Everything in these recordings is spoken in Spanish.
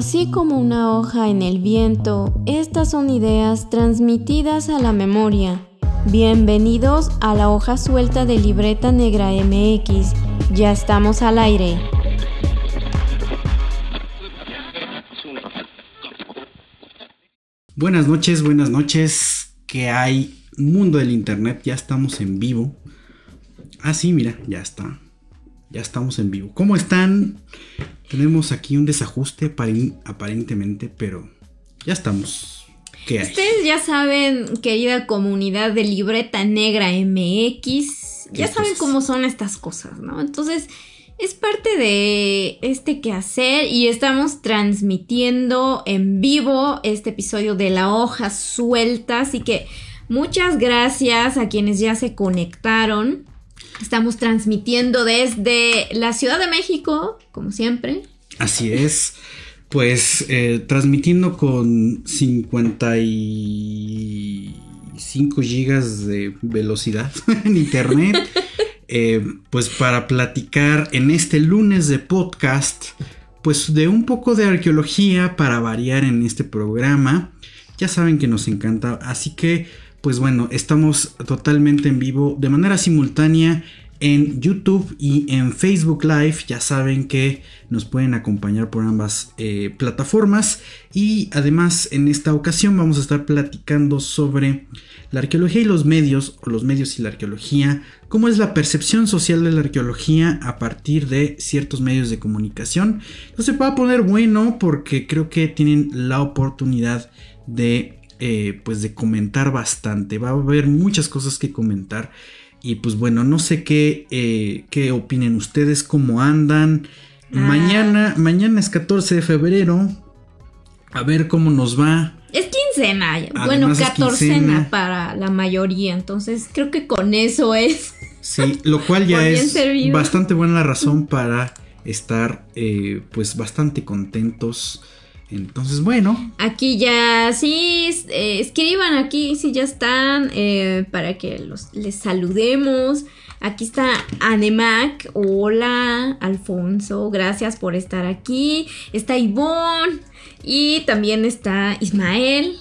Así como una hoja en el viento, estas son ideas transmitidas a la memoria. Bienvenidos a la hoja suelta de Libreta Negra MX. Ya estamos al aire. Buenas noches, buenas noches. ¿Qué hay? Mundo del Internet, ya estamos en vivo. Ah, sí, mira, ya está. Ya estamos en vivo. ¿Cómo están? Tenemos aquí un desajuste aparentemente, pero ya estamos. ¿Qué hay? Ustedes ya saben, querida comunidad de Libreta Negra MX, ya saben cómo son estas cosas, ¿no? Entonces, es parte de este quehacer y estamos transmitiendo en vivo este episodio de La Hoja Suelta, así que muchas gracias a quienes ya se conectaron. Estamos transmitiendo desde la Ciudad de México, como siempre. Así es. Pues eh, transmitiendo con 55 gigas de velocidad en internet. Eh, pues para platicar en este lunes de podcast, pues de un poco de arqueología para variar en este programa. Ya saben que nos encanta, así que pues bueno, estamos totalmente en vivo de manera simultánea en YouTube y en Facebook Live. Ya saben que nos pueden acompañar por ambas eh, plataformas. Y además en esta ocasión vamos a estar platicando sobre la arqueología y los medios, o los medios y la arqueología, cómo es la percepción social de la arqueología a partir de ciertos medios de comunicación. Entonces se va a poner bueno porque creo que tienen la oportunidad de eh, pues de comentar bastante. Va a haber muchas cosas que comentar. Y pues bueno, no sé qué, eh, qué opinen ustedes, cómo andan. Ah. Mañana, mañana es 14 de febrero. A ver cómo nos va. Es quincena, bueno, catorcena para la mayoría, entonces creo que con eso es. Sí, lo cual ya es bastante buena razón para estar pues pues bastante contentos entonces, bueno. Aquí ya, sí, eh, escriban aquí si ya están eh, para que los, les saludemos. Aquí está Anemac. Hola, Alfonso. Gracias por estar aquí. Está Ivonne. Y también está Ismael.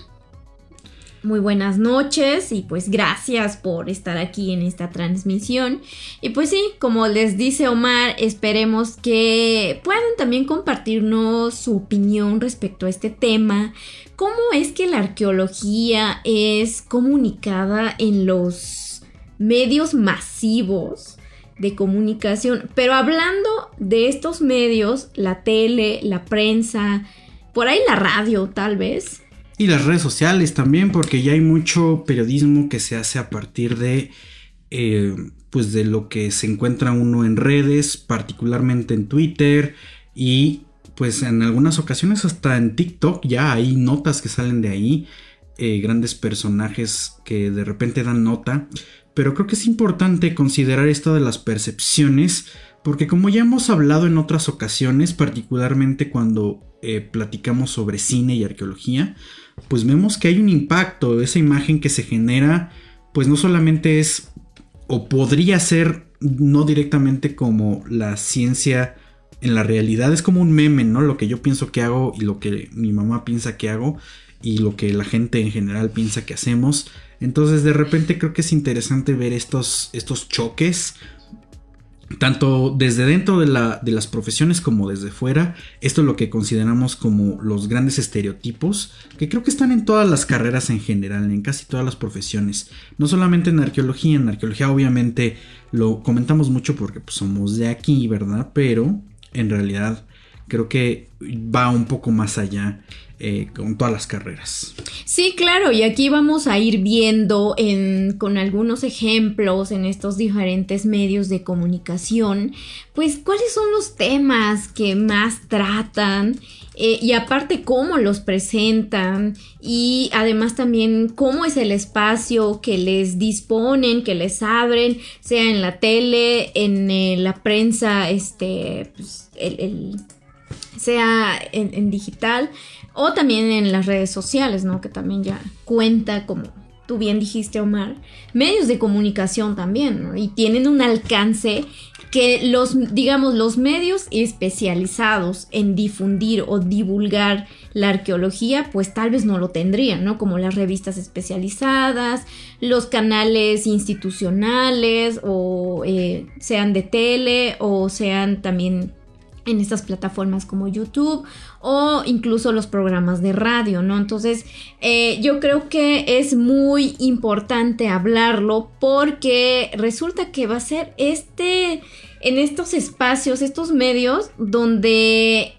Muy buenas noches y pues gracias por estar aquí en esta transmisión. Y pues sí, como les dice Omar, esperemos que puedan también compartirnos su opinión respecto a este tema. ¿Cómo es que la arqueología es comunicada en los medios masivos? de comunicación, pero hablando de estos medios, la tele, la prensa, por ahí la radio tal vez, y las redes sociales también, porque ya hay mucho periodismo que se hace a partir de, eh, pues de lo que se encuentra uno en redes, particularmente en Twitter y pues en algunas ocasiones hasta en TikTok. Ya hay notas que salen de ahí, eh, grandes personajes que de repente dan nota, pero creo que es importante considerar esto de las percepciones, porque como ya hemos hablado en otras ocasiones, particularmente cuando eh, platicamos sobre cine y arqueología, pues vemos que hay un impacto, esa imagen que se genera, pues no solamente es, o podría ser, no directamente como la ciencia en la realidad, es como un meme, ¿no? Lo que yo pienso que hago y lo que mi mamá piensa que hago y lo que la gente en general piensa que hacemos. Entonces de repente creo que es interesante ver estos, estos choques tanto desde dentro de, la, de, las profesiones como desde fuera, esto es lo que consideramos como los grandes estereotipos, que creo que están en todas las carreras en general, en casi todas las profesiones, no solamente en arqueología, en arqueología obviamente lo comentamos mucho porque pues, somos de aquí, ¿verdad? Pero en realidad creo que va un poco más allá eh, con todas las carreras. Sí, claro, y aquí vamos a ir viendo con algunos ejemplos en estos diferentes medios de comunicación, pues cuáles son los temas que más tratan. Eh, y aparte cómo los presentan y además también cómo es el espacio que les disponen, que les abren, sea en la tele, en eh, la prensa, este, pues, sea en digital o también en las redes sociales, ¿no? Que también ya cuenta como tú bien dijiste Omar, medios de comunicación también, ¿no? Y tienen un alcance que los, digamos, los medios especializados en difundir o divulgar la arqueología, pues tal vez no lo tendrían, ¿no? Como las revistas especializadas, los canales institucionales, o eh, sean de tele, o sean también en estas plataformas como YouTube o incluso los programas de radio, ¿no? Entonces, eh, yo creo que es muy importante hablarlo porque resulta que va a ser este, en estos espacios, estos medios donde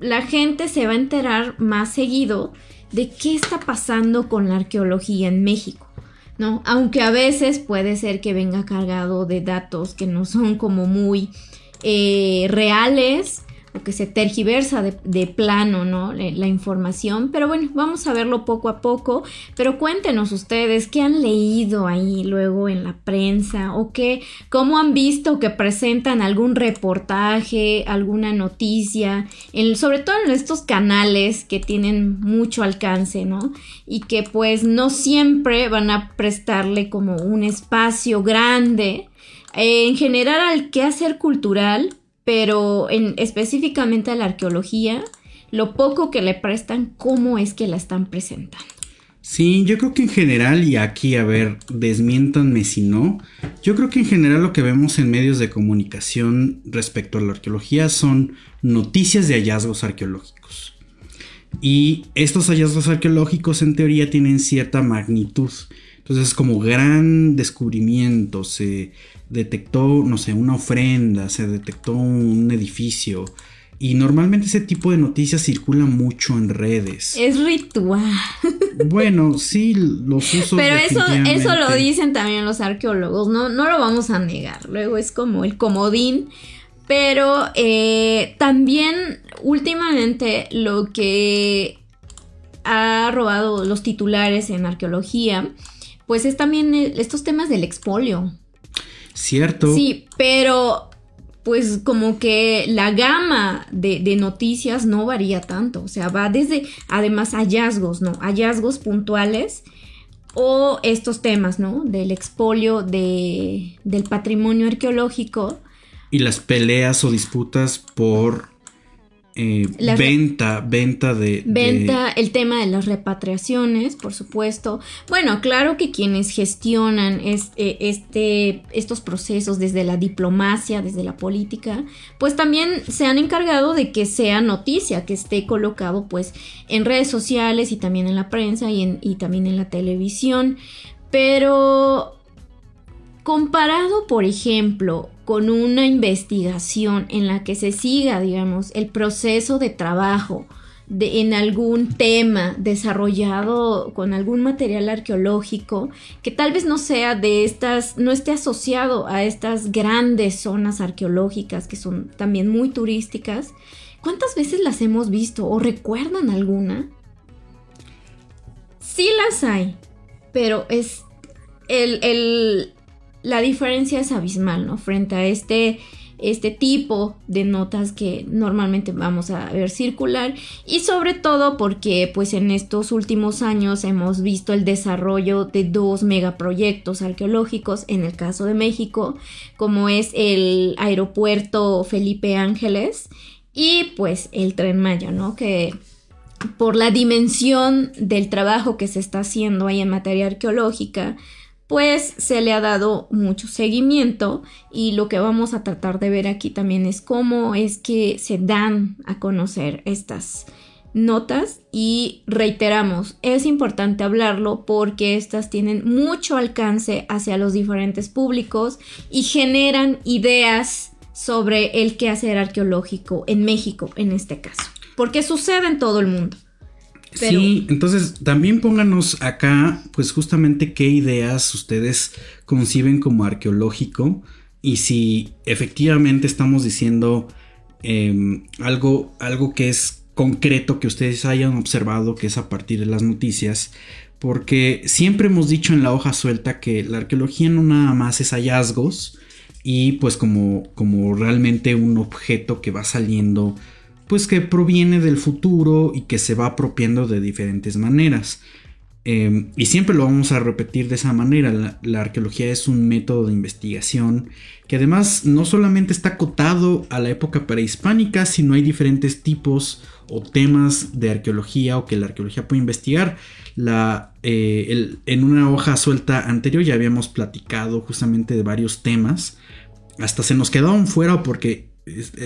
la gente se va a enterar más seguido de qué está pasando con la arqueología en México. ¿no? Aunque a veces puede ser que venga cargado de datos que no son como muy eh, reales o que se tergiversa de, plano, ¿no? La, información. Pero bueno, vamos a verlo poco a poco. Pero cuéntenos ustedes qué han leído ahí luego en la prensa o qué, cómo han visto que presentan algún reportaje, alguna noticia, sobre todo en estos canales que tienen mucho alcance, ¿no? Y que pues no siempre van a prestarle como un espacio grande en general al quehacer cultural, pero en, específicamente a la arqueología, lo poco que le prestan, cómo es que la están presentando. Sí, yo creo que en general, y aquí a ver, desmiéntanme si no, yo creo que en general lo que vemos en medios de comunicación respecto a la arqueología son noticias de hallazgos arqueológicos. Y estos hallazgos arqueológicos en teoría tienen cierta magnitud. Entonces es como gran descubrimiento, se detectó, no sé, una ofrenda, se detectó un edificio. Y normalmente ese tipo de noticias circula mucho en redes. Es ritual. Bueno, sí, los usos. Pero eso, eso lo dicen también los arqueólogos, no, no lo vamos a negar. Luego es como el comodín. Pero eh, también últimamente lo que ha robado los titulares en arqueología pues es también estos temas del expolio. Cierto. Sí, pero pues como que la gama de, noticias no varía tanto. O sea, va desde, además, hallazgos, ¿no? Hallazgos puntuales o estos temas, ¿no? Del expolio de, del patrimonio arqueológico. Y las peleas o disputas por eh, venta, venta de, Venta, el tema de las repatriaciones, por supuesto. Bueno, claro que quienes gestionan eh, este, estos procesos desde la diplomacia, desde la política, pues también se han encargado de que sea noticia, que esté colocado pues en redes sociales y también en la prensa y, y también en la televisión. Pero comparado, por ejemplo, con una investigación en la que se siga, digamos, el proceso de trabajo de, en algún tema desarrollado con algún material arqueológico que tal vez no sea de estas, no esté asociado a estas grandes zonas arqueológicas que son también muy turísticas. ¿Cuántas veces las hemos visto o recuerdan alguna? Sí las hay, pero es el, el la diferencia es abismal, ¿no? Frente a este, este tipo de notas que normalmente vamos a ver circular y sobre todo porque pues en estos últimos años hemos visto el desarrollo de dos megaproyectos arqueológicos en el caso de México como es el aeropuerto Felipe Ángeles y pues el tren Maya, ¿no? Que por la dimensión del trabajo que se está haciendo ahí en materia arqueológica, pues se le ha dado mucho seguimiento y lo que vamos a tratar de ver aquí también es cómo es que se dan a conocer estas notas y reiteramos, es importante hablarlo porque estas tienen mucho alcance hacia los diferentes públicos y generan ideas sobre el quehacer arqueológico en México en este caso, porque sucede en todo el mundo. Sí, entonces también pónganos acá, pues justamente qué ideas ustedes conciben como arqueológico y si efectivamente estamos diciendo em, algo, algo que es concreto que ustedes hayan observado, que es a partir de las noticias, porque siempre hemos dicho en la hoja suelta que la arqueología no nada más es hallazgos y pues como, como realmente un objeto que va saliendo pues que proviene del futuro y que se va apropiando de diferentes maneras. Em, y siempre lo vamos a repetir de esa manera. La, arqueología es un método de investigación que además no solamente está acotado a la época prehispánica, sino hay diferentes tipos o temas de arqueología o que la arqueología puede investigar. La, eh, en una hoja suelta anterior ya habíamos platicado justamente de varios temas. Hasta se nos quedaron fuera porque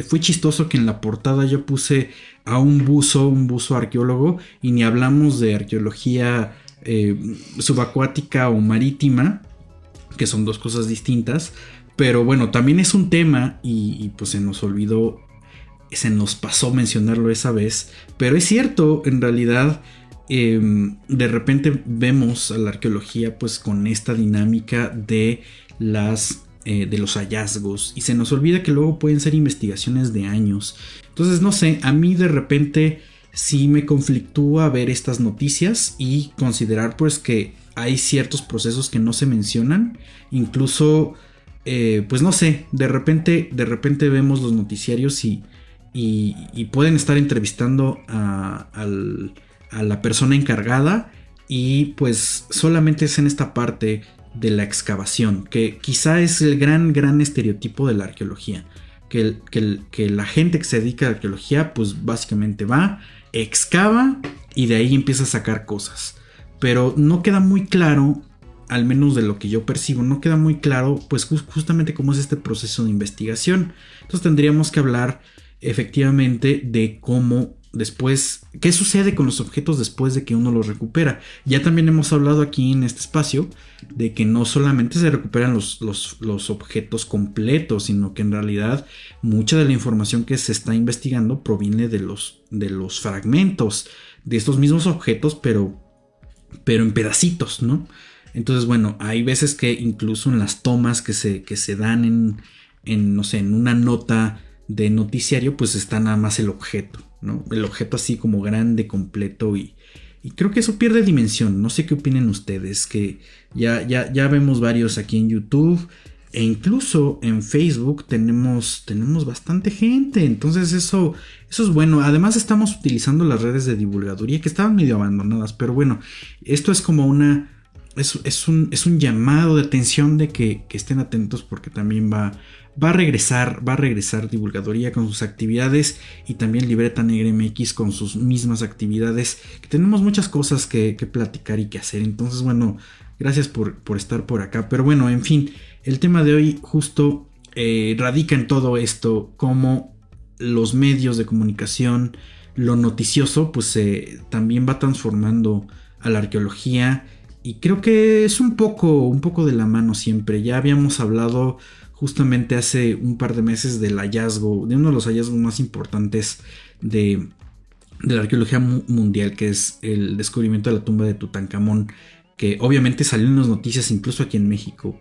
fue chistoso que en la portada yo puse a un buzo, un buzo arqueólogo, y ni hablamos de arqueología eh, subacuática o marítima, que son dos cosas distintas. Pero bueno, también es un tema y, pues se nos olvidó, se nos pasó mencionarlo esa vez. Pero es cierto, en realidad, em, de repente vemos a la arqueología pues con esta dinámica de las eh, de los hallazgos y se nos olvida que luego pueden ser investigaciones de años. Entonces, no sé, a mí de repente sí me conflictúa ver estas noticias y considerar pues que hay ciertos procesos que no se mencionan, incluso eh, pues no sé, de repente, de repente vemos los noticiarios y, y, pueden estar entrevistando a, a la persona encargada y pues solamente es en esta parte de la excavación, que quizá es el gran, gran estereotipo de la arqueología. Que, que, que, la gente que se dedica a la arqueología, pues básicamente va, excava y de ahí empieza a sacar cosas. Pero no queda muy claro, al menos de lo que yo percibo, no queda muy claro pues justamente cómo es este proceso de investigación. Entonces tendríamos que hablar efectivamente de cómo después, qué sucede con los objetos después de que uno los recupera. Ya también hemos hablado aquí en este espacio de que no solamente se recuperan los, los, objetos completos, sino que en realidad mucha de la información que se está investigando proviene de los, de los fragmentos de estos mismos objetos, pero, pero en pedacitos, ¿no? Entonces, bueno, hay veces que incluso en las tomas que se, que se dan en, en, no sé, en una nota de noticiario, pues está nada más el objeto, ¿no? El objeto así como grande, completo y, creo que eso pierde dimensión. No sé qué opinen ustedes, que ya, ya, ya vemos varios aquí en YouTube e incluso en Facebook tenemos, tenemos bastante gente. Entonces eso, eso es bueno. Además estamos utilizando las redes de divulgaduría que estaban medio abandonadas. Pero bueno, esto es como una... Es, es, un, es un llamado de atención de que, que estén atentos porque también va, va a regresar, va a regresar Divulgadoría con sus actividades y también Libreta Negra MX con sus mismas actividades. Que tenemos muchas cosas que, platicar y que hacer. Entonces, bueno, gracias por, estar por acá. Pero bueno, en fin, el tema de hoy justo eh, radica en todo esto, como los medios de comunicación, lo noticioso, pues también va transformando a la arqueología. Y creo que es un poco, un poco de la mano siempre. Ya habíamos hablado justamente hace un par de meses del hallazgo, de uno de los hallazgos más importantes de, la arqueología mundial, que es el descubrimiento de la tumba de Tutankamón, que obviamente salió en las noticias incluso aquí en México.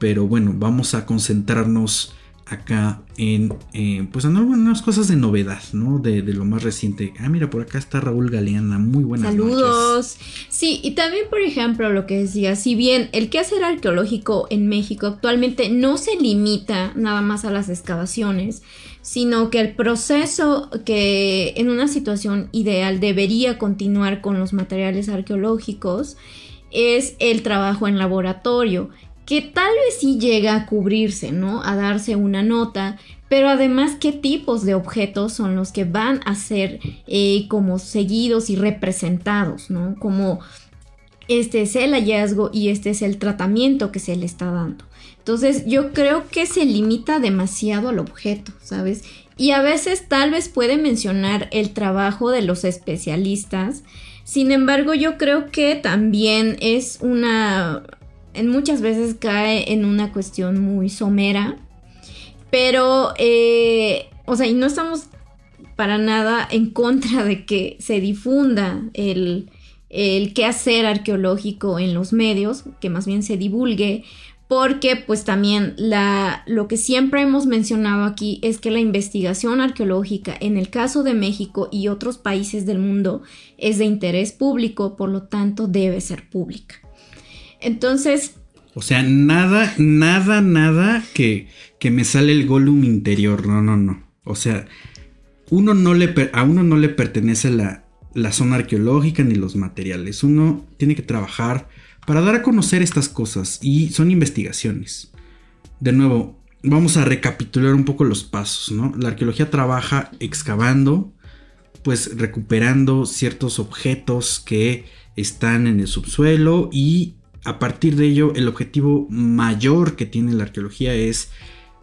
Pero bueno, vamos a concentrarnos acá en, eh, pues en algunas cosas de novedad, ¿no? De, lo más reciente. Ah, mira, por acá está Raúl Galeana, muy buenas Saludos. Sí, y también, por ejemplo, lo que decía, si bien el quehacer arqueológico en México actualmente no se limita nada más a las excavaciones, sino que el proceso que en una situación ideal debería continuar con los materiales arqueológicos es el trabajo en laboratorio que tal vez sí llega a cubrirse, ¿no? A darse una nota, pero además qué tipos de objetos son los que van a ser eh, como seguidos y representados, ¿no? Como este es el hallazgo y este es el tratamiento que se le está dando. Entonces yo creo que se limita demasiado al objeto, ¿sabes? Y a veces tal vez puede mencionar el trabajo de los especialistas. Sin embargo, yo creo que también es una muchas veces cae en una cuestión muy somera. Pero, eh, o sea, y no estamos para nada en contra de que se difunda el, el quehacer arqueológico en los medios, que más bien se divulgue, porque pues también la, lo que siempre hemos mencionado aquí es que la investigación arqueológica en el caso de México y otros países del mundo es de interés público, por lo tanto debe ser pública. Entonces... O sea, nada, nada, nada que, que me sale el Gollum interior. No, no, no. O sea, uno no le, a uno no le pertenece la, la zona arqueológica ni los materiales. Uno tiene que trabajar para dar a conocer estas cosas y son investigaciones. De nuevo, vamos a recapitular un poco los pasos, ¿no? La arqueología trabaja excavando, pues recuperando ciertos objetos que están en el subsuelo y a partir de ello el objetivo mayor que tiene la arqueología es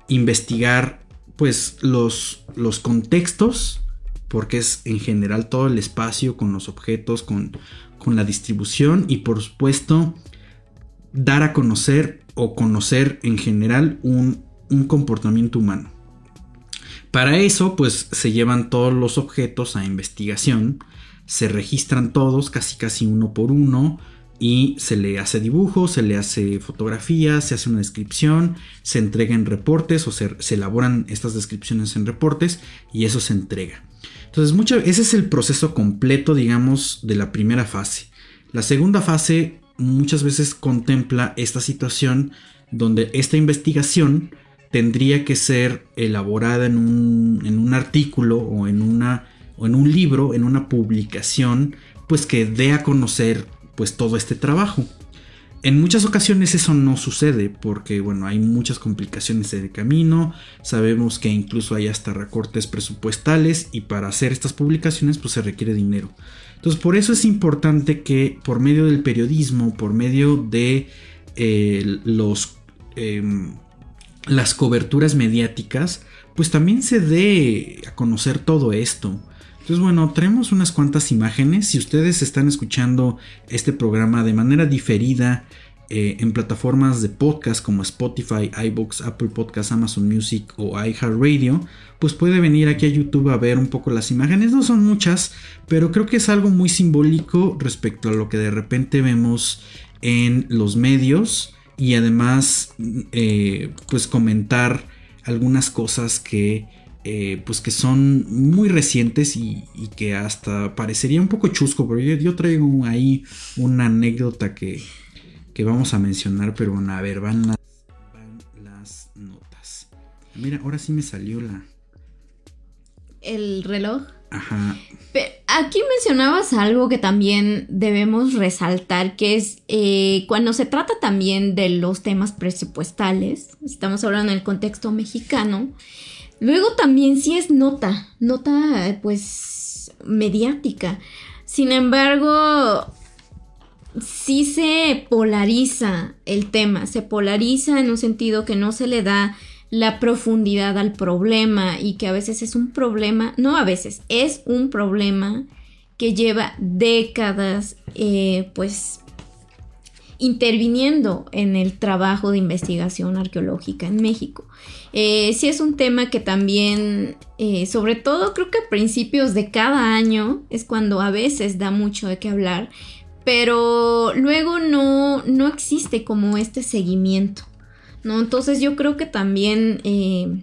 investigar pues los, los contextos porque es en general todo el espacio con los objetos, con, con la distribución y por supuesto dar a conocer o conocer en general un, un comportamiento humano. Para eso pues se llevan todos los objetos a investigación, se registran todos casi casi uno por uno, y se le hace dibujo, se le hace fotografía, se hace una descripción, se entrega en reportes o se, elaboran estas descripciones en reportes y eso se entrega. Entonces, ese es el proceso completo, digamos, de la primera fase. La segunda fase muchas veces contempla esta situación donde esta investigación tendría que ser elaborada en un, en un artículo o en, una, o en un libro, en una publicación, pues que dé a conocer pues todo este trabajo. En muchas ocasiones eso no sucede porque bueno, hay muchas complicaciones en el camino, sabemos que incluso hay hasta recortes presupuestales y para hacer estas publicaciones pues se requiere dinero. Entonces por eso es importante que por medio del periodismo, por medio de eh, los, em, las coberturas mediáticas, pues también se dé a conocer todo esto. Entonces, bueno, traemos unas cuantas imágenes. Si ustedes están escuchando este programa de manera diferida eh, en plataformas de podcast como Spotify, iBooks, Apple Podcasts, Amazon Music o iHeartRadio, pues puede venir aquí a YouTube a ver un poco las imágenes. No son muchas, pero creo que es algo muy simbólico respecto a lo que de repente vemos en los medios y además, eh, pues comentar algunas cosas que eh, pues que son muy recientes y, que hasta parecería un poco chusco, pero yo, traigo ahí una anécdota que, vamos a mencionar, pero bueno, a ver, van las, las notas. Mira, ahora sí me salió la... El reloj. Ajá. aquí mencionabas algo que también debemos resaltar, que es eh, cuando se trata también de los temas presupuestales, estamos hablando en el contexto mexicano, Luego también sí es nota, nota pues mediática. Sin embargo, sí se polariza el tema, se polariza en un sentido que no se le da la profundidad al problema y que a veces es un problema, no a veces, es un problema que lleva décadas eh, pues interviniendo en el trabajo de investigación arqueológica en México. Eh, sí es un tema que también, eh, sobre todo creo que a principios de cada año es cuando a veces da mucho de qué hablar, pero luego no, no existe como este seguimiento, ¿no? Entonces yo creo que también, eh,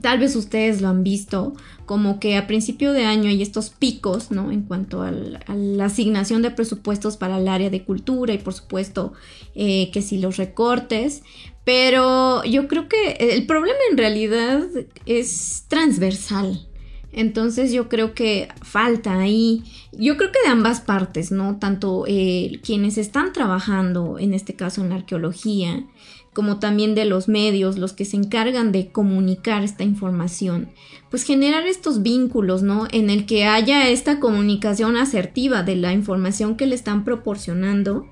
tal vez ustedes lo han visto, como que a principio de año hay estos picos, ¿no? En cuanto a la asignación de presupuestos para el área de cultura y por supuesto eh, que si los recortes, pero yo creo que el problema en realidad es transversal. Entonces yo creo que falta ahí, yo creo que de ambas partes, ¿no? Tanto eh, quienes están trabajando, en este caso en la arqueología, como también de los medios, los que se encargan de comunicar esta información, pues generar estos vínculos, ¿no? En el que haya esta comunicación asertiva de la información que le están proporcionando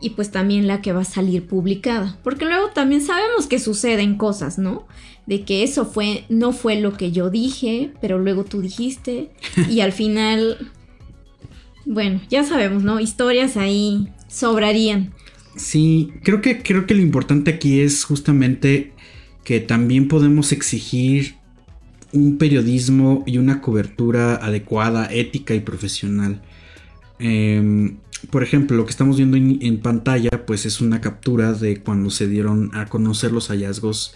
y pues también la que va a salir publicada, porque luego también sabemos que suceden cosas, ¿no? De que eso fue no fue lo que yo dije, pero luego tú dijiste y al final bueno, ya sabemos, ¿no? Historias ahí sobrarían. Sí, creo que, creo que lo importante aquí es justamente que también podemos exigir un periodismo y una cobertura adecuada, ética y profesional. Em, por ejemplo, lo que estamos viendo en, pantalla, pues es una captura de cuando se dieron a conocer los hallazgos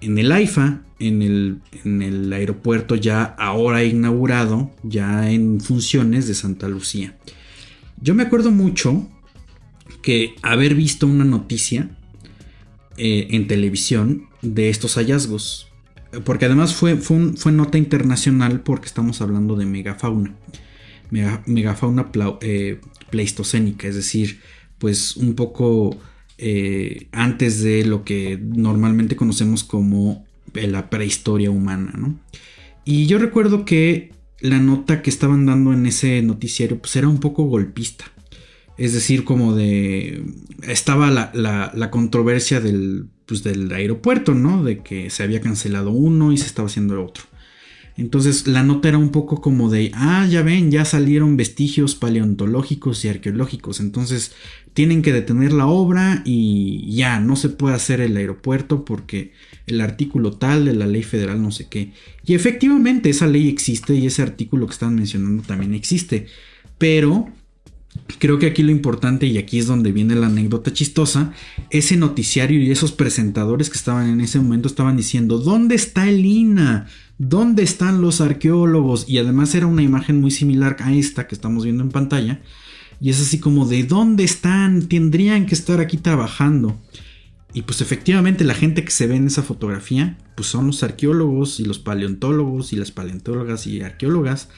en el AIFA, en el, en el aeropuerto ya ahora inaugurado, ya en funciones de Santa Lucía. Yo me acuerdo mucho que haber visto una noticia eh, en televisión de estos hallazgos. Porque además fue, fue, nota internacional porque estamos hablando de megafauna. megafauna eh, pleistocénica, es decir, pues un poco eh, antes de lo que normalmente conocemos como la prehistoria humana, ¿no? Y yo recuerdo que la nota que estaban dando en ese noticiario pues era un poco golpista. Es decir, como de... Estaba la, controversia del, pues, del aeropuerto, ¿no? De que se había cancelado uno y se estaba haciendo otro. Entonces la nota era un poco como de, ah, ya ven, ya salieron vestigios paleontológicos y arqueológicos, entonces tienen que detener la obra y ya, no se puede hacer el aeropuerto porque el artículo tal de la ley federal no sé qué. Y efectivamente esa ley existe y ese artículo que están mencionando también existe, pero Creo que aquí lo importante, y aquí es donde viene la anécdota chistosa, ese noticiario y esos presentadores que estaban en ese momento estaban diciendo, ¿dónde está el INA? ¿Dónde están los arqueólogos? Y además era una imagen muy similar a esta que estamos viendo en pantalla. Y es así como de ¿dónde están? Tendrían que estar aquí trabajando. Y pues efectivamente la gente que se ve en esa fotografía, pues son los arqueólogos y los paleontólogos y las paleontólogas y arqueólogas.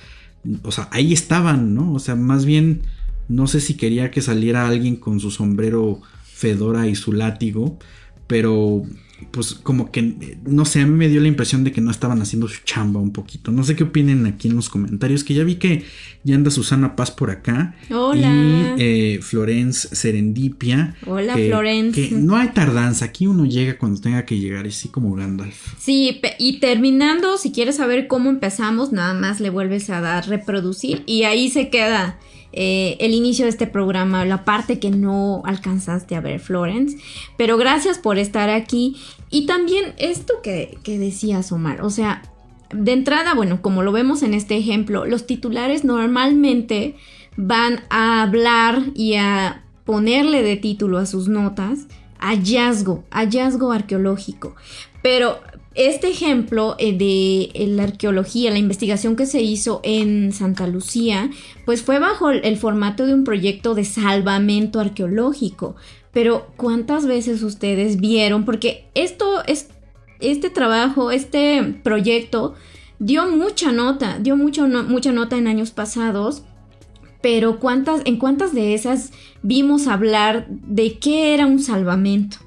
O sea, ahí estaban, ¿no? O sea, más bien, no sé si quería que saliera alguien con su sombrero fedora y su látigo, pero pues como que, no sé, a mí me dio la impresión de que no estaban haciendo su chamba un poquito. No sé qué opinen aquí en los comentarios, que ya vi que ya anda Susana Paz por acá. Hola. Y eh, Florence Serendipia. Hola, Florence. Que no hay tardanza, aquí uno llega cuando tenga que llegar, así como Gandalf. Sí, y terminando, si quieres saber cómo empezamos, nada más le vuelves a dar reproducir y ahí se queda eh, el inicio de este programa, la parte que no alcanzaste a ver, Florence. Pero gracias por estar aquí. Y también esto que, que decías, Omar, o sea, de entrada, bueno, como lo vemos en este ejemplo, los titulares normalmente van a hablar y a ponerle de título a sus notas hallazgo, hallazgo arqueológico. Pero este ejemplo eh, de eh, la arqueología, la investigación que se hizo en Santa Lucía, pues fue bajo el formato de un proyecto de salvamento arqueológico. Pero ¿cuántas veces ustedes vieron? Porque esto es, este trabajo, este proyecto dio mucha nota, dio mucha nota en años pasados. Pero ¿cuántas, en cuántas de esas vimos hablar de qué era un salvamento?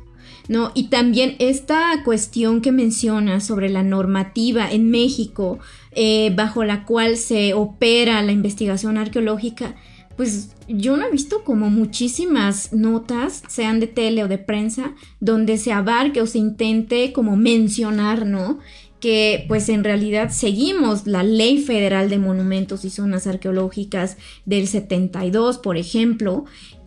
¿No? Y también esta cuestión que menciona sobre la normativa en México eh, bajo la cual se opera la investigación arqueológica, pues yo no he visto como muchísimas notas, sean de tele o de prensa, donde se abarque o se intente como mencionar, ¿no? que pues en realidad seguimos la Ley Federal de Monumentos y Zonas Arqueológicas del 72, por ejemplo,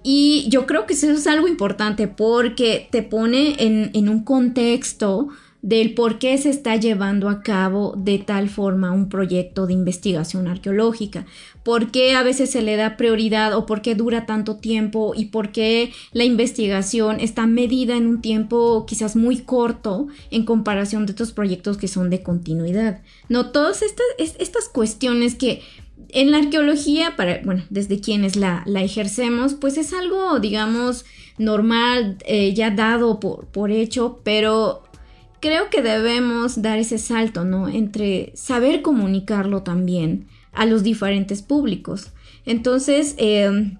y yo creo que eso es algo importante porque te pone en, un contexto del por qué se está llevando a cabo de tal forma un proyecto de investigación arqueológica, por qué a veces se le da prioridad o por qué dura tanto tiempo y por qué la investigación está medida en un tiempo quizás muy corto en comparación de otros proyectos que son de continuidad. No, todas estas, estas cuestiones que en la arqueología, para, bueno, desde quienes la, ejercemos, pues es algo, digamos, normal, eh, ya dado por, por hecho, pero creo que debemos dar ese salto, ¿no? Entre saber comunicarlo también a los diferentes públicos. Entonces, em,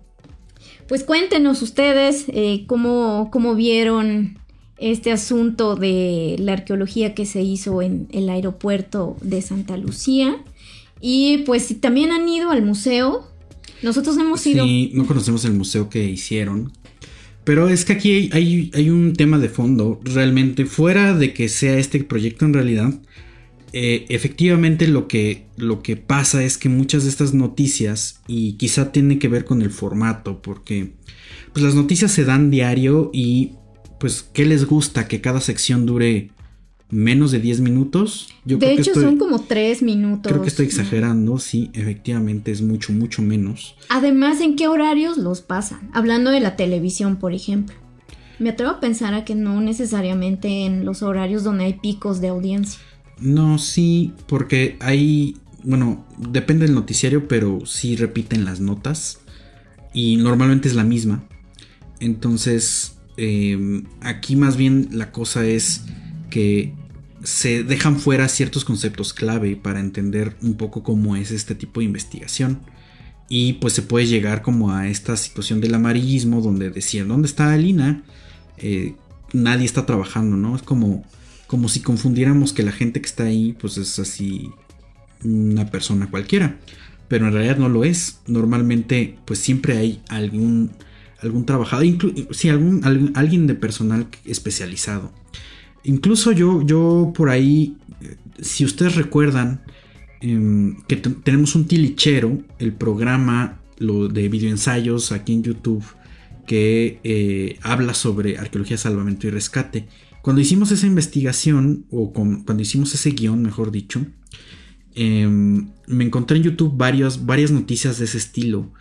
pues cuéntenos ustedes eh, cómo, cómo vieron este asunto de la arqueología que se hizo en el aeropuerto de Santa Lucía. Y pues si también han ido al museo, nosotros hemos ido. Sí, no conocemos el museo que hicieron. Pero es que aquí hay, hay, un tema de fondo, realmente, fuera de que sea este proyecto en realidad, eh, efectivamente lo que, lo que pasa es que muchas de estas noticias, y quizá tiene que ver con el formato, porque pues las noticias se dan diario y pues, ¿qué les gusta? Que cada sección dure menos de 10 minutos. Yo de hecho, son como 3 minutos. Creo que estoy exagerando, sí, efectivamente es mucho, mucho menos. Además, ¿en qué horarios los pasan? Hablando de la televisión, por ejemplo. Me atrevo a pensar a que no necesariamente en los horarios donde hay picos de audiencia. No, sí, porque hay, bueno, depende del noticiario, pero sí repiten las notas y normalmente es la misma. Entonces, em, aquí más bien la cosa es que se dejan fuera ciertos conceptos clave para entender un poco cómo es este tipo de investigación. y pues se puede llegar como a esta situación del amarillismo donde decían, ¿dónde está Alina? Eh, nadie está trabajando, ¿no? Es como, como si confundiéramos que la gente que está ahí pues es así una persona cualquiera, pero en realidad no lo es. Normalmente pues siempre hay algún, algún trabajador, sí, algún, alguien de personal especializado. Incluso yo, yo por ahí, si ustedes recuerdan, Em, que tenemos un tilichero, el programa lo de videoensayos aquí en YouTube que eh, habla sobre arqueología, salvamento y rescate. Cuando hicimos esa investigación, o cuando hicimos ese guion, mejor dicho, em, me encontré en YouTube varias noticias de ese estilo.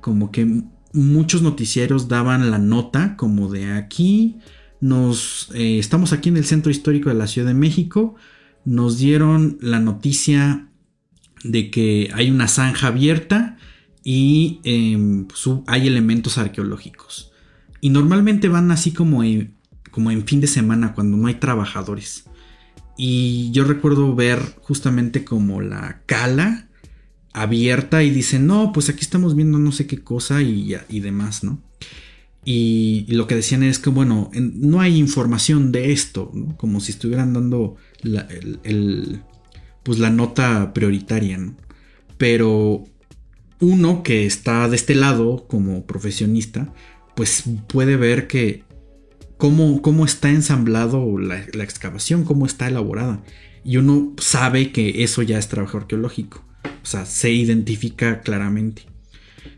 Como que muchos noticieros daban la nota como de aquí, nos eh, estamos aquí en el centro histórico de la Ciudad de México, nos dieron la noticia de que hay una zanja abierta y em, hay elementos arqueológicos. Y normalmente van así como en, fin de semana cuando no hay trabajadores. Y yo recuerdo ver justamente como la cala abierta y dicen, no, pues aquí estamos viendo no sé qué cosa y demás, ¿no? Y, lo que decían es que, bueno, no hay información de esto. Como si estuvieran dando el, pues la nota prioritaria, ¿no? Pero uno que está de este lado como profesionista, pues puede ver que cómo, cómo está ensamblado la, excavación, cómo está elaborada. Y uno sabe que eso ya es trabajo arqueológico. O sea, se identifica claramente.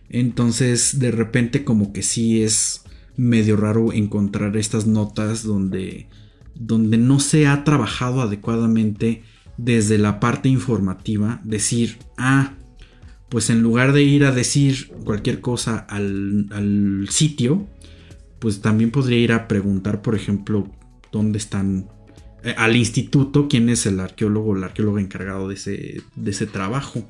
Entonces, de repente como que sí es medio raro encontrar estas notas donde, donde no se ha trabajado adecuadamente desde la parte informativa, decir, ah, pues en lugar de ir a decir cualquier cosa al, sitio, pues también podría ir a preguntar, por ejemplo, dónde están, eh, al instituto, quién es el arqueólogo o el arqueólogo encargado de ese, de ese trabajo.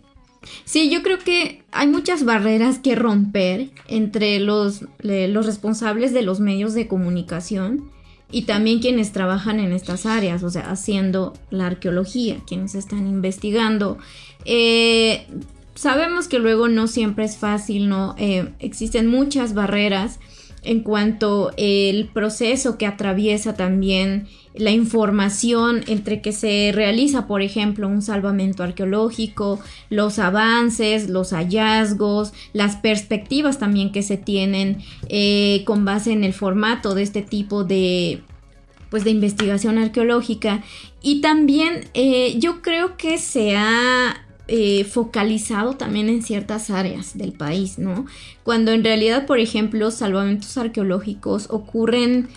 Sí, yo creo que hay muchas barreras que romper entre los, los responsables de los medios de comunicación y también quienes trabajan en estas áreas, o sea, haciendo la arqueología, quienes están investigando. Eh, sabemos que luego no siempre es fácil, ¿no? Eh, existen muchas barreras en cuanto el proceso que atraviesa también la información entre que se realiza, por ejemplo, un salvamento arqueológico, los avances, los hallazgos, las perspectivas también que se tienen eh, con base en el formato de este tipo de pues de investigación arqueológica y también eh, yo creo que se ha eh, focalizado también en ciertas áreas del país, ¿no? Cuando en realidad, por ejemplo, salvamentos arqueológicos ocurren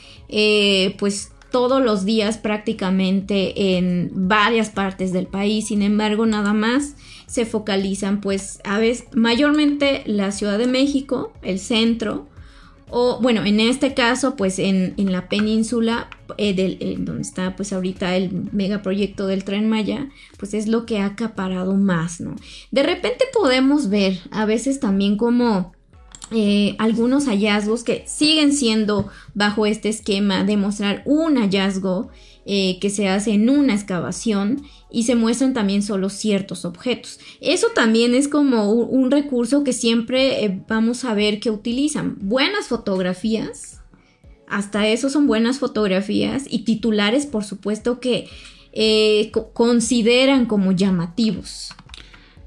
pues todos los días prácticamente en varias partes del país, sin embargo, nada más se focalizan pues a veces mayormente la Ciudad de México, el centro, o bueno, en este caso, pues en, la península, eh, donde está pues ahorita el megaproyecto del tren Maya, pues es lo que ha acaparado más, ¿no? De repente podemos ver a veces también como eh, algunos hallazgos que siguen siendo bajo este esquema de mostrar un hallazgo eh, que se hace en una excavación y se muestran también solo ciertos objetos. Eso también es como un, recurso que siempre eh, vamos a ver que utilizan. Buenas fotografías, hasta eso son buenas fotografías y titulares por supuesto que consideran como llamativos.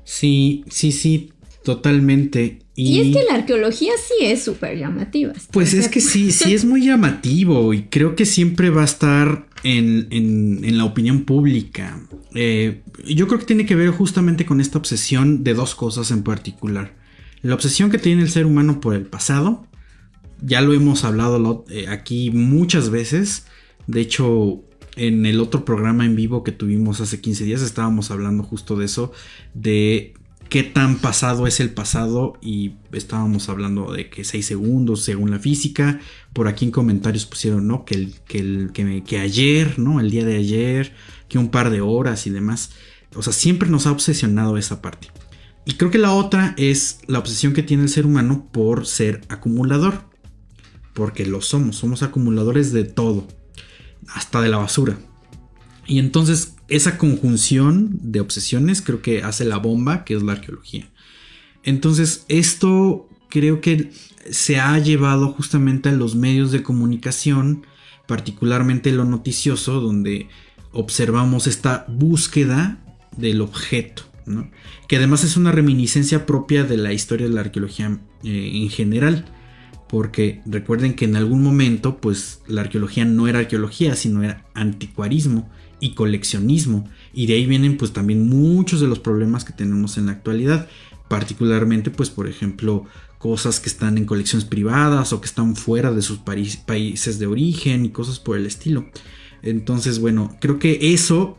Sí, sí, sí, totalmente. Y, es que la arqueología sí es súper llamativa. Pues es que sí, sí es muy llamativo y creo que siempre va a estar en, en, la opinión pública. Eh, yo creo que tiene que ver justamente con esta obsesión de dos cosas en particular. La obsesión que tiene el ser humano por el pasado, ya lo hemos hablado eh, aquí muchas veces. De hecho, en el otro programa en vivo que tuvimos hace 15 días estábamos hablando justo de eso, de qué tan pasado es el pasado y estábamos hablando de que 6 segundos según la física. Por aquí en comentarios pusieron, ¿no? Que, el, que, el, que, ayer, ¿no? El día de ayer, que un par de horas y demás. O sea, siempre nos ha obsesionado esa parte. Y creo que la otra es la obsesión que tiene el ser humano por ser acumulador. Porque lo somos, somos acumuladores de todo, hasta de la basura. Y entonces esa conjunción de obsesiones creo que hace la bomba, que es la arqueología. Entonces, esto creo que se ha llevado justamente a los medios de comunicación, particularmente lo noticioso, donde observamos esta búsqueda del objeto, que además es una reminiscencia propia de la historia de la arqueología eh, en general, porque recuerden que en algún momento pues la arqueología no era arqueología, sino era anticuarismo y coleccionismo, y de ahí vienen pues también muchos de los problemas que tenemos en la actualidad, particularmente pues por ejemplo cosas que están en colecciones privadas o que están fuera de sus países de origen y cosas por el estilo. Entonces, bueno, creo que eso,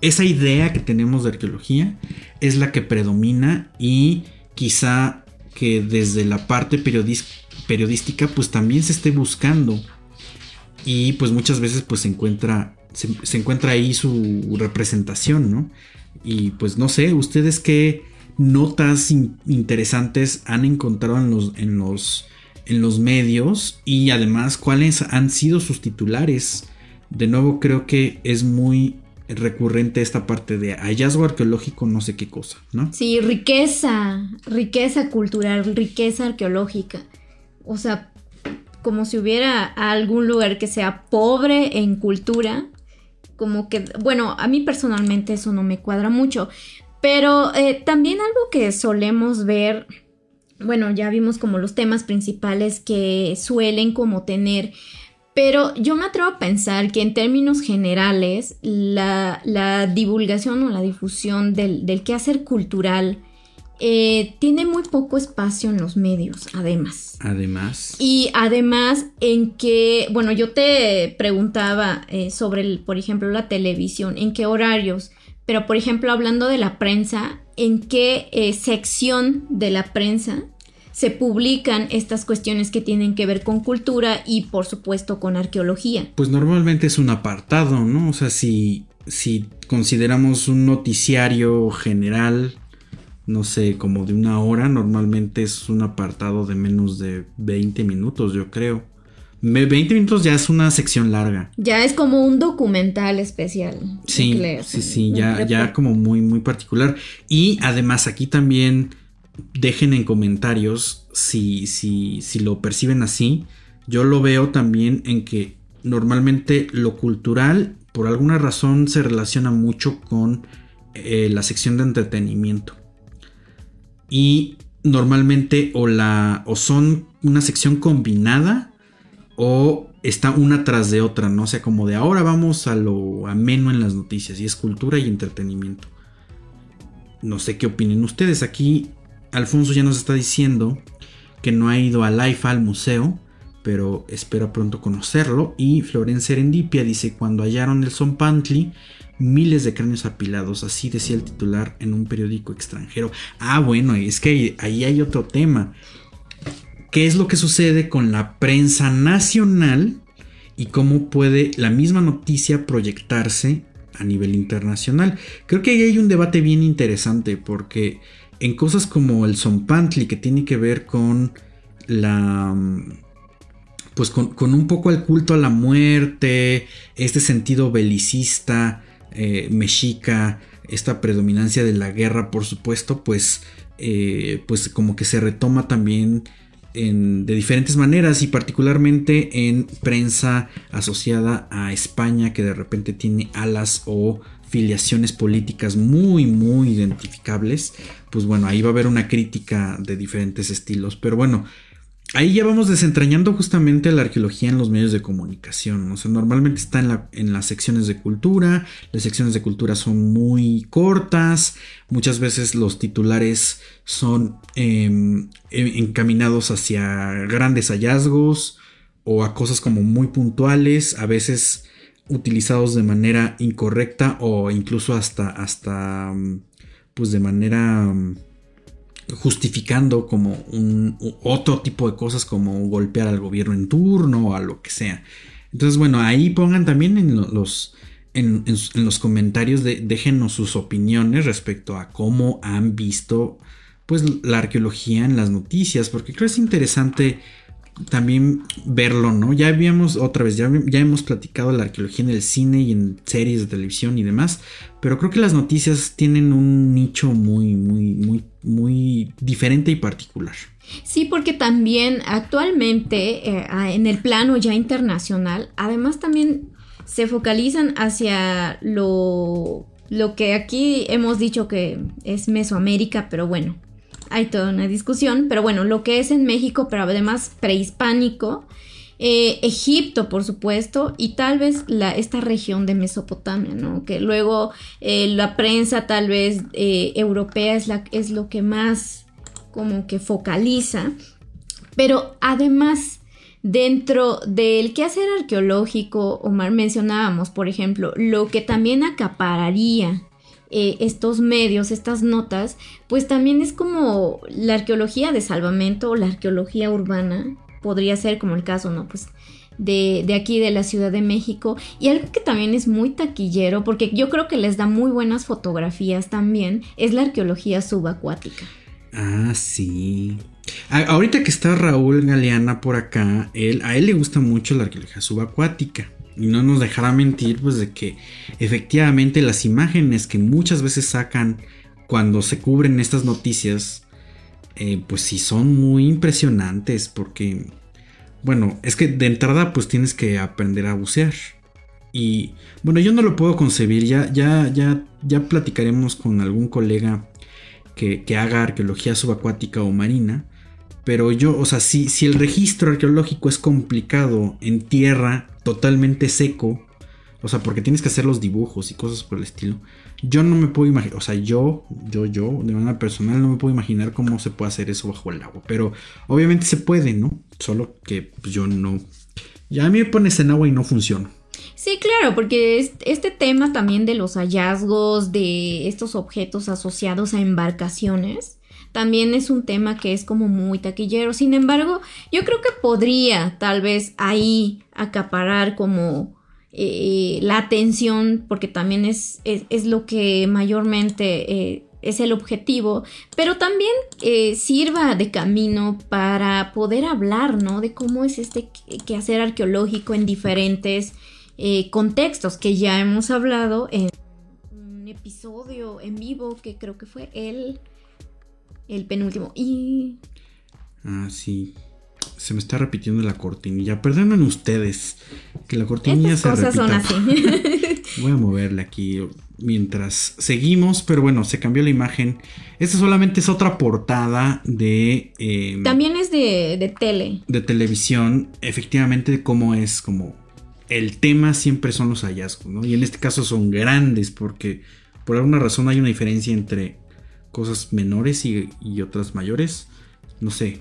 esa idea que tenemos de arqueología es la que predomina y quizá que desde la parte periodística pues también se esté buscando. Y pues muchas veces pues se encuentra se, encuentra ahí su representación, ¿no? Y pues no sé, ustedes qué notas interesantes han encontrado en los, en los, en los medios y además cuáles han sido sus titulares. De nuevo creo que es muy recurrente esta parte de hallazgo arqueológico no sé qué cosa, ¿no? Sí, riqueza, riqueza cultural, riqueza arqueológica. O sea, como si hubiera algún lugar que sea pobre en cultura, como que, bueno, a mí personalmente eso no me cuadra mucho, pero eh, también algo que solemos ver, bueno, ya vimos como los temas principales que suelen como tener, pero yo me atrevo a pensar que en términos generales la, divulgación o la difusión del, del quehacer cultural eh, tiene muy poco espacio en los medios, además. Además. Y además en que, bueno, yo te preguntaba eh, sobre, el, por ejemplo, la televisión, en qué horarios pero, por ejemplo, hablando de la prensa, ¿en qué eh, sección de la prensa se publican estas cuestiones que tienen que ver con cultura y, por supuesto, con arqueología? Pues normalmente es un apartado, ¿no? O sea, si, si consideramos un noticiario general, no sé, como de una hora, normalmente es un apartado de menos de 20 minutos, yo creo. 20 minutos ya es una sección larga. Ya es como un documental especial. Sí, sí, sí, ya, ya como muy, muy particular. Y además aquí también dejen en comentarios si, si, si lo perciben así. Yo lo veo también en que normalmente lo cultural por alguna razón se relaciona mucho con eh, la sección de entretenimiento. Y normalmente o la o son una sección combinada o está una tras de otra, ¿no? O sea, como de ahora vamos a lo ameno en las noticias y es cultura y entretenimiento. No sé qué opinen ustedes. Aquí Alfonso ya nos está diciendo que no ha ido al IFA, al museo, pero espera pronto conocerlo. Y Florencia Serendipia dice, cuando hallaron el Son Pantli, miles de cráneos apilados, así decía el titular en un periódico extranjero. Ah, bueno, es que ahí hay otro tema qué es lo que sucede con la prensa nacional y cómo puede la misma noticia proyectarse a nivel internacional. Creo que ahí hay un debate bien interesante porque en cosas como el Zompantli que tiene que ver con la pues con, un poco el culto a la muerte, este sentido belicista, eh, mexica, esta predominancia de la guerra, por supuesto, pues, eh, pues como que se retoma también de diferentes maneras y particularmente en prensa asociada a España que de repente tiene alas o filiaciones políticas muy muy identificables pues bueno ahí va a haber una crítica de diferentes estilos. Pero bueno ahí ya vamos desentrañando justamente la arqueología en los medios de comunicación. O sea, normalmente está en, las secciones de cultura. Las secciones de cultura son muy cortas. Muchas veces los titulares son em, encaminados hacia grandes hallazgos o a cosas como muy puntuales. A veces utilizados de manera incorrecta o incluso hasta, hasta pues de manera justificando como un otro tipo de cosas como golpear al gobierno en turno o a lo que sea. Entonces, bueno, ahí pongan también en los, en, los comentarios, déjenos sus opiniones respecto a cómo han visto pues la arqueología en las noticias, porque creo que es interesante también verlo, ¿no? Ya habíamos, otra vez, ya, ya hemos platicado la arqueología en el cine y en series de televisión y demás, pero creo que las noticias tienen un nicho muy, muy, muy, muy diferente y particular. Sí, porque también actualmente eh, en el plano ya internacional, además también se focalizan hacia lo, lo que aquí hemos dicho que es Mesoamérica, pero bueno, hay toda una discusión, pero bueno, lo que es en México, pero además prehispánico, eh, Egipto, por supuesto, y tal vez la, esta región de Mesopotamia, ¿no? Que luego eh, la prensa tal vez eh, europea es, es lo que más como que focaliza, pero además dentro del quehacer arqueológico, Omar mencionábamos, por ejemplo, lo que también acapararía eh, estos medios, estas notas, pues también es como la arqueología de salvamento o la arqueología urbana, podría ser como el caso, ¿no? Pues de, de, aquí de la Ciudad de México. Y algo que también es muy taquillero, porque yo creo que les da muy buenas fotografías también, es la arqueología subacuática. Ah, sí. ahorita que está Raúl Galeana por acá, él, a él le gusta mucho la arqueología subacuática. Y no nos dejará mentir, pues, de que efectivamente las imágenes que muchas veces sacan cuando se cubren estas noticias, eh, pues sí son muy impresionantes. Porque, bueno, es que de entrada, pues tienes que aprender a bucear. Y bueno, yo no lo puedo concebir. Ya, ya, ya, ya platicaremos con algún colega que, que haga arqueología subacuática o marina. Pero yo, o sea, si, si el registro arqueológico es complicado en tierra, totalmente seco, o sea, porque tienes que hacer los dibujos y cosas por el estilo. Yo no me puedo imaginar, o sea, yo, yo, yo, de manera personal, no me puedo imaginar cómo se puede hacer eso bajo el agua. Pero obviamente se puede, ¿no? Solo que pues, yo no. Ya a mí me pones en agua y no funciona. Sí, claro, porque este tema también de los hallazgos de estos objetos asociados a embarcaciones también es un tema que es como muy taquillero. Sin embargo, yo creo que podría tal vez ahí acaparar como eh, la atención, porque también es, es, lo que mayormente eh, es el objetivo, pero también eh, sirva de camino para poder hablar, ¿no? De cómo es este quehacer arqueológico en diferentes contextos que ya hemos hablado en un episodio en vivo que creo que fue el el penúltimo. Y. Ah, sí. Se me está repitiendo la cortinilla. Perdonen ustedes que la cortinilla se cosas son así. Voy a moverla aquí mientras seguimos, pero bueno, se cambió la imagen. Esta solamente es otra portada de... Em, También es de, de, tele. De televisión. Efectivamente, como es como... El tema siempre son los hallazgos, ¿no? Y en este caso son grandes porque por alguna razón hay una diferencia entre cosas menores y, otras mayores. No sé,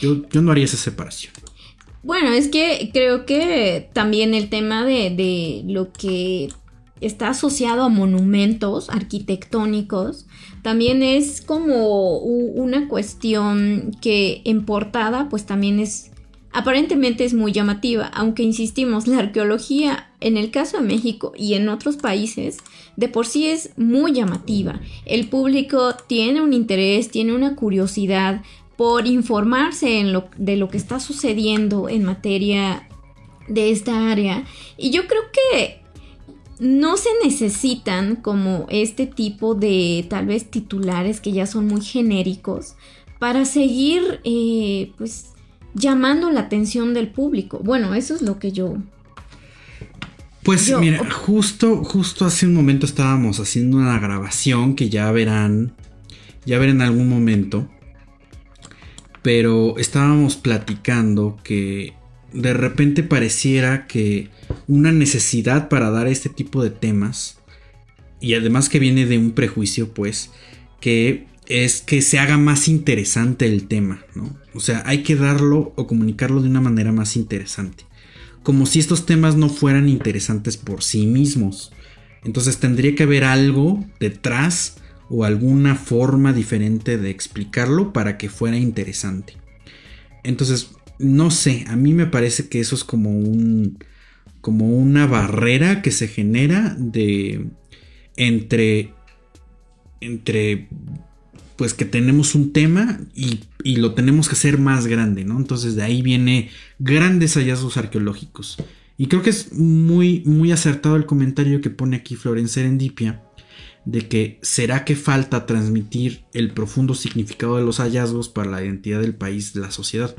yo, yo, no haría esa separación. Bueno, es que creo que también el tema de, de lo que está asociado a monumentos arquitectónicos, también es como una cuestión que en portada pues también es aparentemente es muy llamativa, aunque insistimos, la arqueología en el caso de México y en otros países de por sí es muy llamativa. El público tiene un interés, tiene una curiosidad por informarse de lo que está sucediendo en materia de esta área. Y yo creo que no se necesitan como este tipo de tal vez titulares que ya son muy genéricos para seguir eh, pues llamando la atención del público. Bueno, eso es lo que yo pues mira, justo, justo hace un momento estábamos haciendo una grabación que ya verán, ya verán en algún momento. Pero estábamos platicando que de repente pareciera que una necesidad para dar este tipo de temas, y además que viene de un prejuicio, pues, que es que se haga más interesante el tema, ¿no? O sea, hay que darlo o comunicarlo de una manera más interesante como si estos temas no fueran interesantes por sí mismos. Entonces tendría que haber algo detrás o alguna forma diferente de explicarlo para que fuera interesante. Entonces, no sé, a mí me parece que eso es como un como una barrera que se genera de entre entre pues que tenemos un tema y, y, lo tenemos que hacer más grande, ¿no? Entonces de ahí viene grandes hallazgos arqueológicos. Y creo que es muy, muy acertado el comentario que pone aquí Florencia Serendipia de que será que falta transmitir el profundo significado de los hallazgos para la identidad del país, de la sociedad.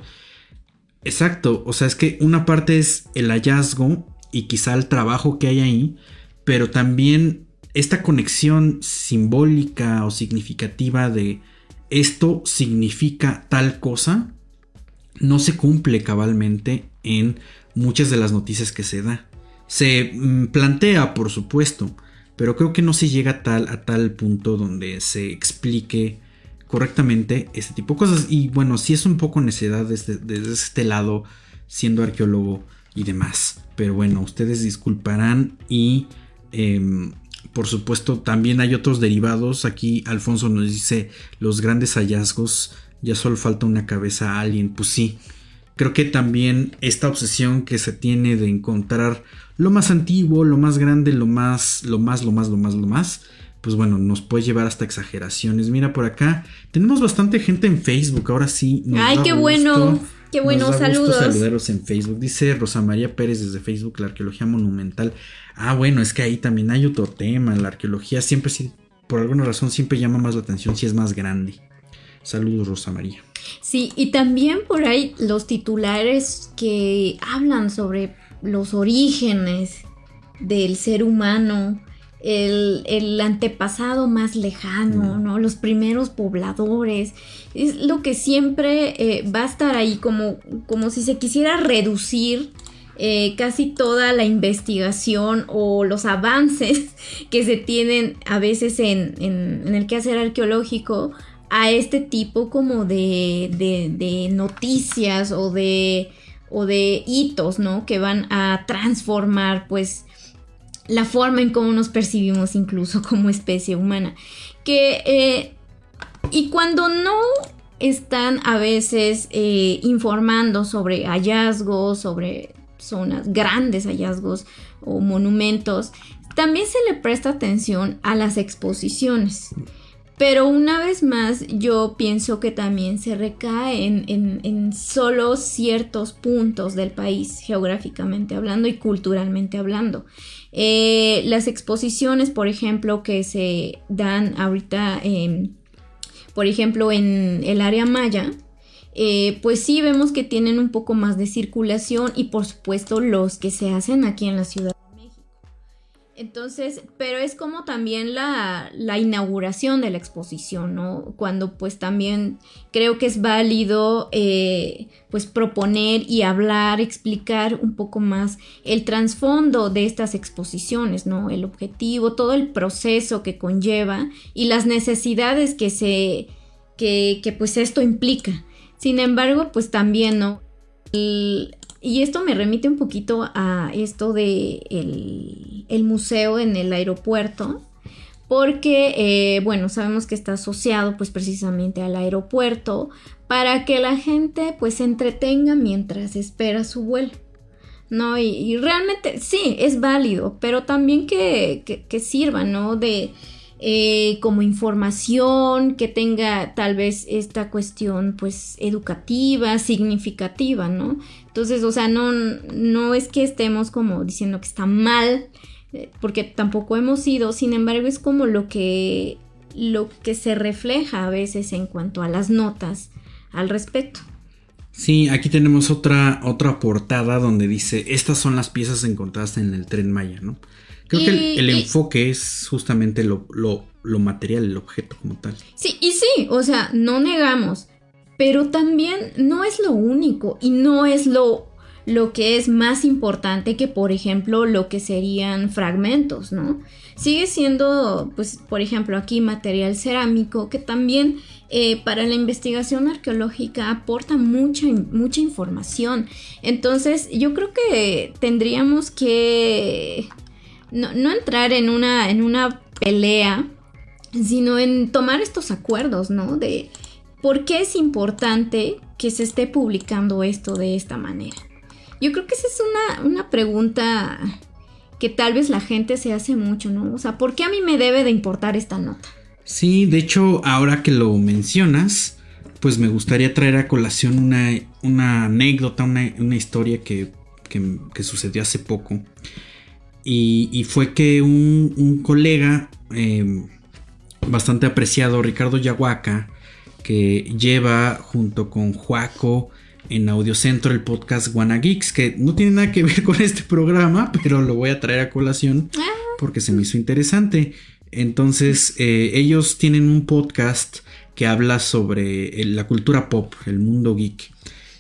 Exacto, o sea, es que una parte es el hallazgo y quizá el trabajo que hay ahí, pero también esta conexión simbólica o significativa de esto significa tal cosa no se cumple cabalmente en muchas de las noticias que se da. Se mm, plantea, por supuesto, pero creo que no se llega a tal, a tal punto donde se explique correctamente este tipo de cosas. Y bueno, sí es un poco necedad desde, este lado, siendo arqueólogo y demás. Pero bueno, ustedes disculparán y em, por supuesto también hay otros derivados. Aquí Alfonso nos dice los grandes hallazgos, ya solo falta una cabeza a alguien. Pues sí, creo que también esta obsesión que se tiene de encontrar lo más antiguo, lo más grande, lo más, lo más, lo más, lo más, lo más, pues bueno, nos puede llevar hasta exageraciones. Mira por acá, tenemos bastante gente en Facebook, ahora sí. Ay, qué bueno. Qué bueno, saludos. saludaros en Facebook. Dice Rosa María Pérez desde Facebook, la arqueología monumental. Ah, bueno, es que ahí también hay otro tema. La arqueología siempre, por alguna razón, siempre llama más la atención si es más grande. Saludos, Rosa María. Sí, y también por ahí los titulares que hablan sobre los orígenes del ser humano, el, antepasado más lejano, ¿no? Los primeros pobladores. Es lo que siempre eh, va a estar ahí como, como si se quisiera reducir eh, casi toda la investigación o los avances que se tienen a veces en, en, el quehacer arqueológico a este tipo como de, de, noticias o de, o de hitos, ¿no? Que van a transformar pues la forma en cómo nos percibimos incluso como especie humana. Que, eh, y cuando no están a veces eh, informando sobre hallazgos, sobre zonas, grandes hallazgos o monumentos, también se le presta atención a las exposiciones. Pero una vez más, yo pienso que también se recae en, en, solo ciertos puntos del país, geográficamente hablando y culturalmente hablando. Eh, las exposiciones, por ejemplo, que se dan ahorita, por ejemplo, en el área maya, eh, pues sí vemos que tienen un poco más de circulación y por supuesto los que se hacen aquí en la ciudad entonces, pero es como también la, inauguración de la exposición, ¿no? Cuando pues también creo que es válido eh, pues proponer y hablar, explicar un poco más el trasfondo de estas exposiciones, ¿no? El objetivo, todo el proceso que conlleva y las necesidades que se, que, que pues esto implica. Sin embargo, pues también, ¿no? Y esto me remite un poquito a esto de el, museo en el aeropuerto, porque, eh, bueno, sabemos que está asociado pues precisamente al aeropuerto para que la gente pues se entretenga mientras espera su vuelo. ¿No? Y, realmente sí, es válido, pero también que, que, que sirva, ¿no? De, eh, como información, que tenga tal vez esta cuestión pues educativa, significativa, ¿no? Entonces, o sea, no, no es que estemos como diciendo que está mal, eh, porque tampoco hemos ido, sin embargo es como lo que, lo que se refleja a veces en cuanto a las notas al respecto. Sí, aquí tenemos otra, otra portada donde dice, estas son las piezas encontradas en el tren Maya, ¿no? Creo que el, enfoque es justamente lo, material, el objeto como tal. Sí, y sí, o sea, no negamos, pero también no es lo único y no es lo, lo que es más importante que, por ejemplo, lo que serían fragmentos, ¿no? Sigue siendo, pues, por ejemplo, aquí material cerámico que también eh, para la investigación arqueológica aporta mucha, mucha información. Entonces, yo creo que tendríamos que no, entrar en una, en una pelea, sino en tomar estos acuerdos, ¿no? De por qué es importante que se esté publicando esto de esta manera. Yo creo que esa es una, una pregunta que tal vez la gente se hace mucho, ¿no? O sea, ¿por qué a mí me debe de importar esta nota? Sí, de hecho, ahora que lo mencionas, pues me gustaría traer a colación una, una anécdota, una, historia que, sucedió hace poco. Y, fue que un, colega em, bastante apreciado, Ricardo Yahuaca, que lleva junto con Juaco en Audiocentro el podcast Wanna Geeks, que no tiene nada que ver con este programa, pero lo voy a traer a colación ah. porque se me hizo interesante. Entonces, eh, ellos tienen un podcast que habla sobre la cultura pop, el mundo geek.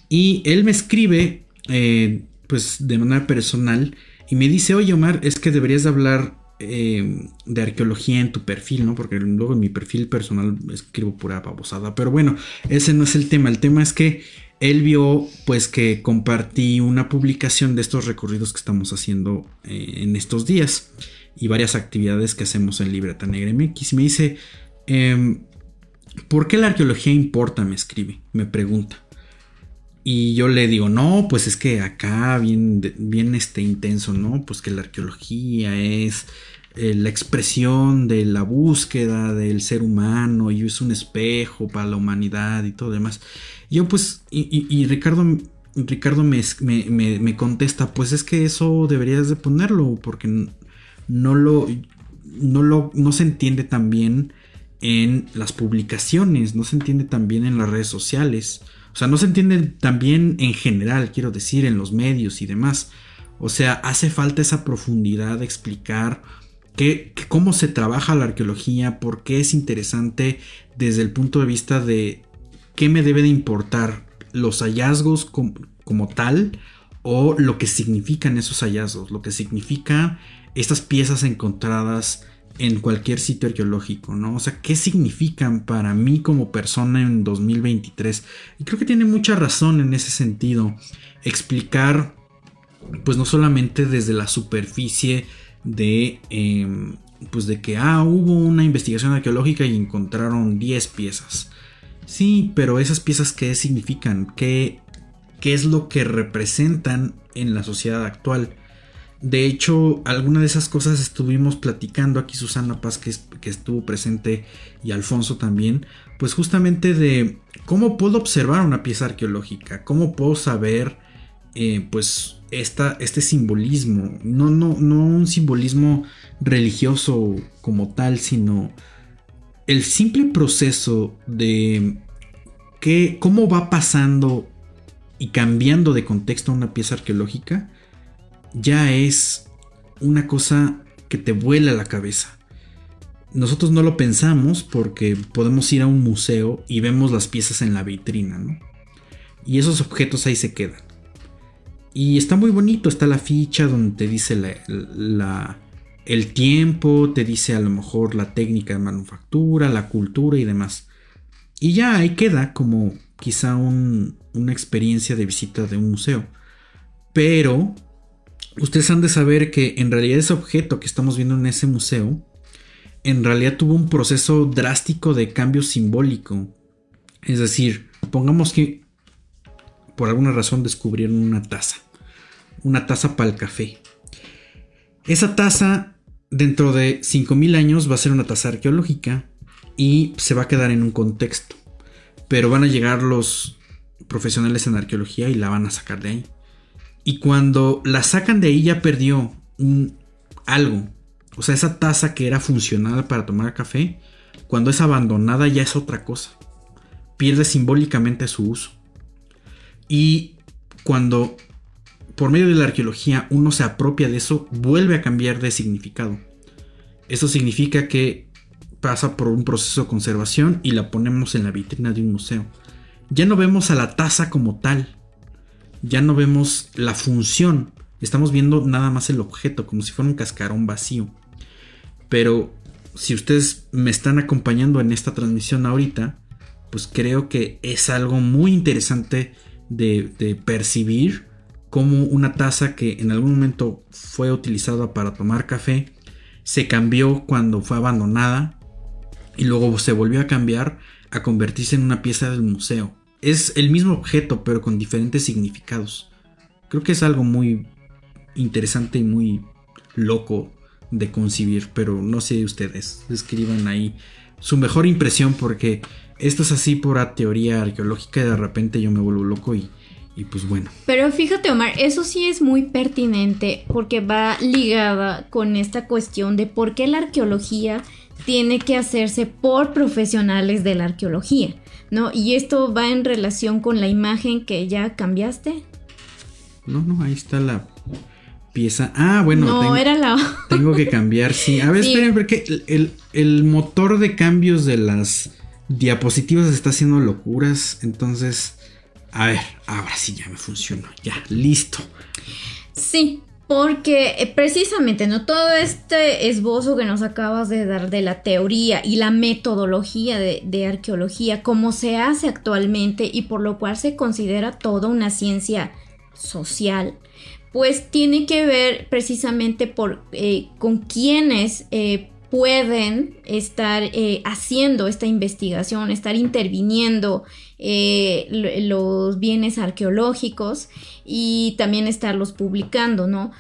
Y él me escribe, eh, pues de manera personal, y me dice, oye Omar, es que deberías de hablar eh, de arqueología en tu perfil, ¿no? Porque luego en mi perfil personal escribo pura babosada. Pero bueno, ese no es el tema. El tema es que él vio, pues, que compartí una publicación de estos recorridos que estamos haciendo eh, en estos días y varias actividades que hacemos en Libreta Negra MX. Y me dice, em, ¿por qué la arqueología importa? Me escribe, me pregunta. Y yo le digo, no, pues es que acá bien, bien este intenso, ¿no? Pues que la arqueología es eh, la expresión de la búsqueda del ser humano y es un espejo para la humanidad y todo demás. yo pues, y, Ricardo, Ricardo me, me, contesta, pues es que eso deberías de ponerlo porque no lo, no lo, no se entiende tan bien en las publicaciones, no se entiende tan bien en las redes sociales. O sea, no se entiende también en general, quiero decir, en los medios y demás. O sea, hace falta esa profundidad de explicar cómo se trabaja la arqueología, por qué es interesante desde el punto de vista de qué me debe de importar los hallazgos como tal o lo que significan esos hallazgos, lo que significa estas piezas encontradas en cualquier sitio arqueológico, ¿no? O sea, ¿qué significan para mí como persona en 2023? Y creo que tiene mucha razón en ese sentido. Explicar, pues no solamente desde la superficie de, em, pues de que, ah, hubo una investigación arqueológica y encontraron 10 piezas. Sí, pero esas piezas, ¿qué significan? ¿Qué, qué es lo que representan en la sociedad actual? De hecho, alguna de esas cosas estuvimos platicando aquí Susana Paz, que, estuvo presente, y Alfonso también, pues justamente de cómo puedo observar una pieza arqueológica, cómo puedo saber, eh, pues, esta, este simbolismo, no, no, no un simbolismo religioso como tal, sino el simple proceso de cómo va pasando y cambiando de contexto una pieza arqueológica ya es una cosa que te vuela la cabeza. Nosotros no lo pensamos porque podemos ir a un museo y vemos las piezas en la vitrina, ¿no? Y esos objetos ahí se quedan. Y está muy bonito, está la ficha donde te dice la, el tiempo, te dice a lo mejor la técnica de manufactura, la cultura y demás. Y ya ahí queda como quizá una experiencia de visita de un museo. Pero ustedes han de saber que en realidad ese objeto que estamos viendo en ese museo, en realidad tuvo un proceso drástico de cambio simbólico. Es decir, pongamos que por alguna razón descubrieron una taza. Una taza para el café. Esa taza dentro de 5.000 años va a ser una taza arqueológica y se va a quedar en un contexto. Pero van a llegar los profesionales en arqueología y la van a sacar de ahí. Y cuando la sacan de ahí ya perdió un, algo. O sea, esa taza que era funcional para tomar café, cuando es abandonada ya es otra cosa. Pierde simbólicamente su uso. Y cuando por medio de la arqueología uno se apropia de eso, vuelve a cambiar de significado. Eso significa que pasa por un proceso de conservación y la ponemos en la vitrina de un museo. Ya no vemos a la taza como tal, ya no vemos la función, estamos viendo nada más el objeto, como si fuera un cascarón vacío. Pero si ustedes me están acompañando en esta transmisión ahorita, pues creo que es algo muy interesante de, percibir cómo una taza que en algún momento fue utilizada para tomar café se cambió cuando fue abandonada y luego se volvió a cambiar a convertirse en una pieza del museo es el mismo objeto, pero con diferentes significados. Creo que es algo muy interesante y muy loco de concebir, pero no sé ustedes, escriban ahí su mejor impresión porque esto es así por teoría arqueológica y de repente yo me vuelvo loco y, y pues bueno. Pero fíjate Omar, eso sí es muy pertinente porque va ligada con esta cuestión de por qué la arqueología tiene que hacerse por profesionales de la arqueología, ¿no? Y esto va en relación con la imagen que ya cambiaste. No, no, ahí está la pieza. Ah, bueno. No, tengo, era la. tengo que cambiar, sí. A ver, esperen, porque el, el, motor de cambios de las diapositivas está haciendo locuras. Entonces, a ver, ahora sí ya me funcionó. Ya, listo. Sí, porque eh, precisamente, ¿no? Todo este esbozo que nos acabas de dar de la teoría y la metodología de, arqueología, como se hace actualmente y por lo cual se considera toda una ciencia social, pues tiene que ver precisamente eh, con quienes eh, pueden estar eh, haciendo esta investigación, estar interviniendo los bienes arqueológicos y también estarlos publicando, ¿no?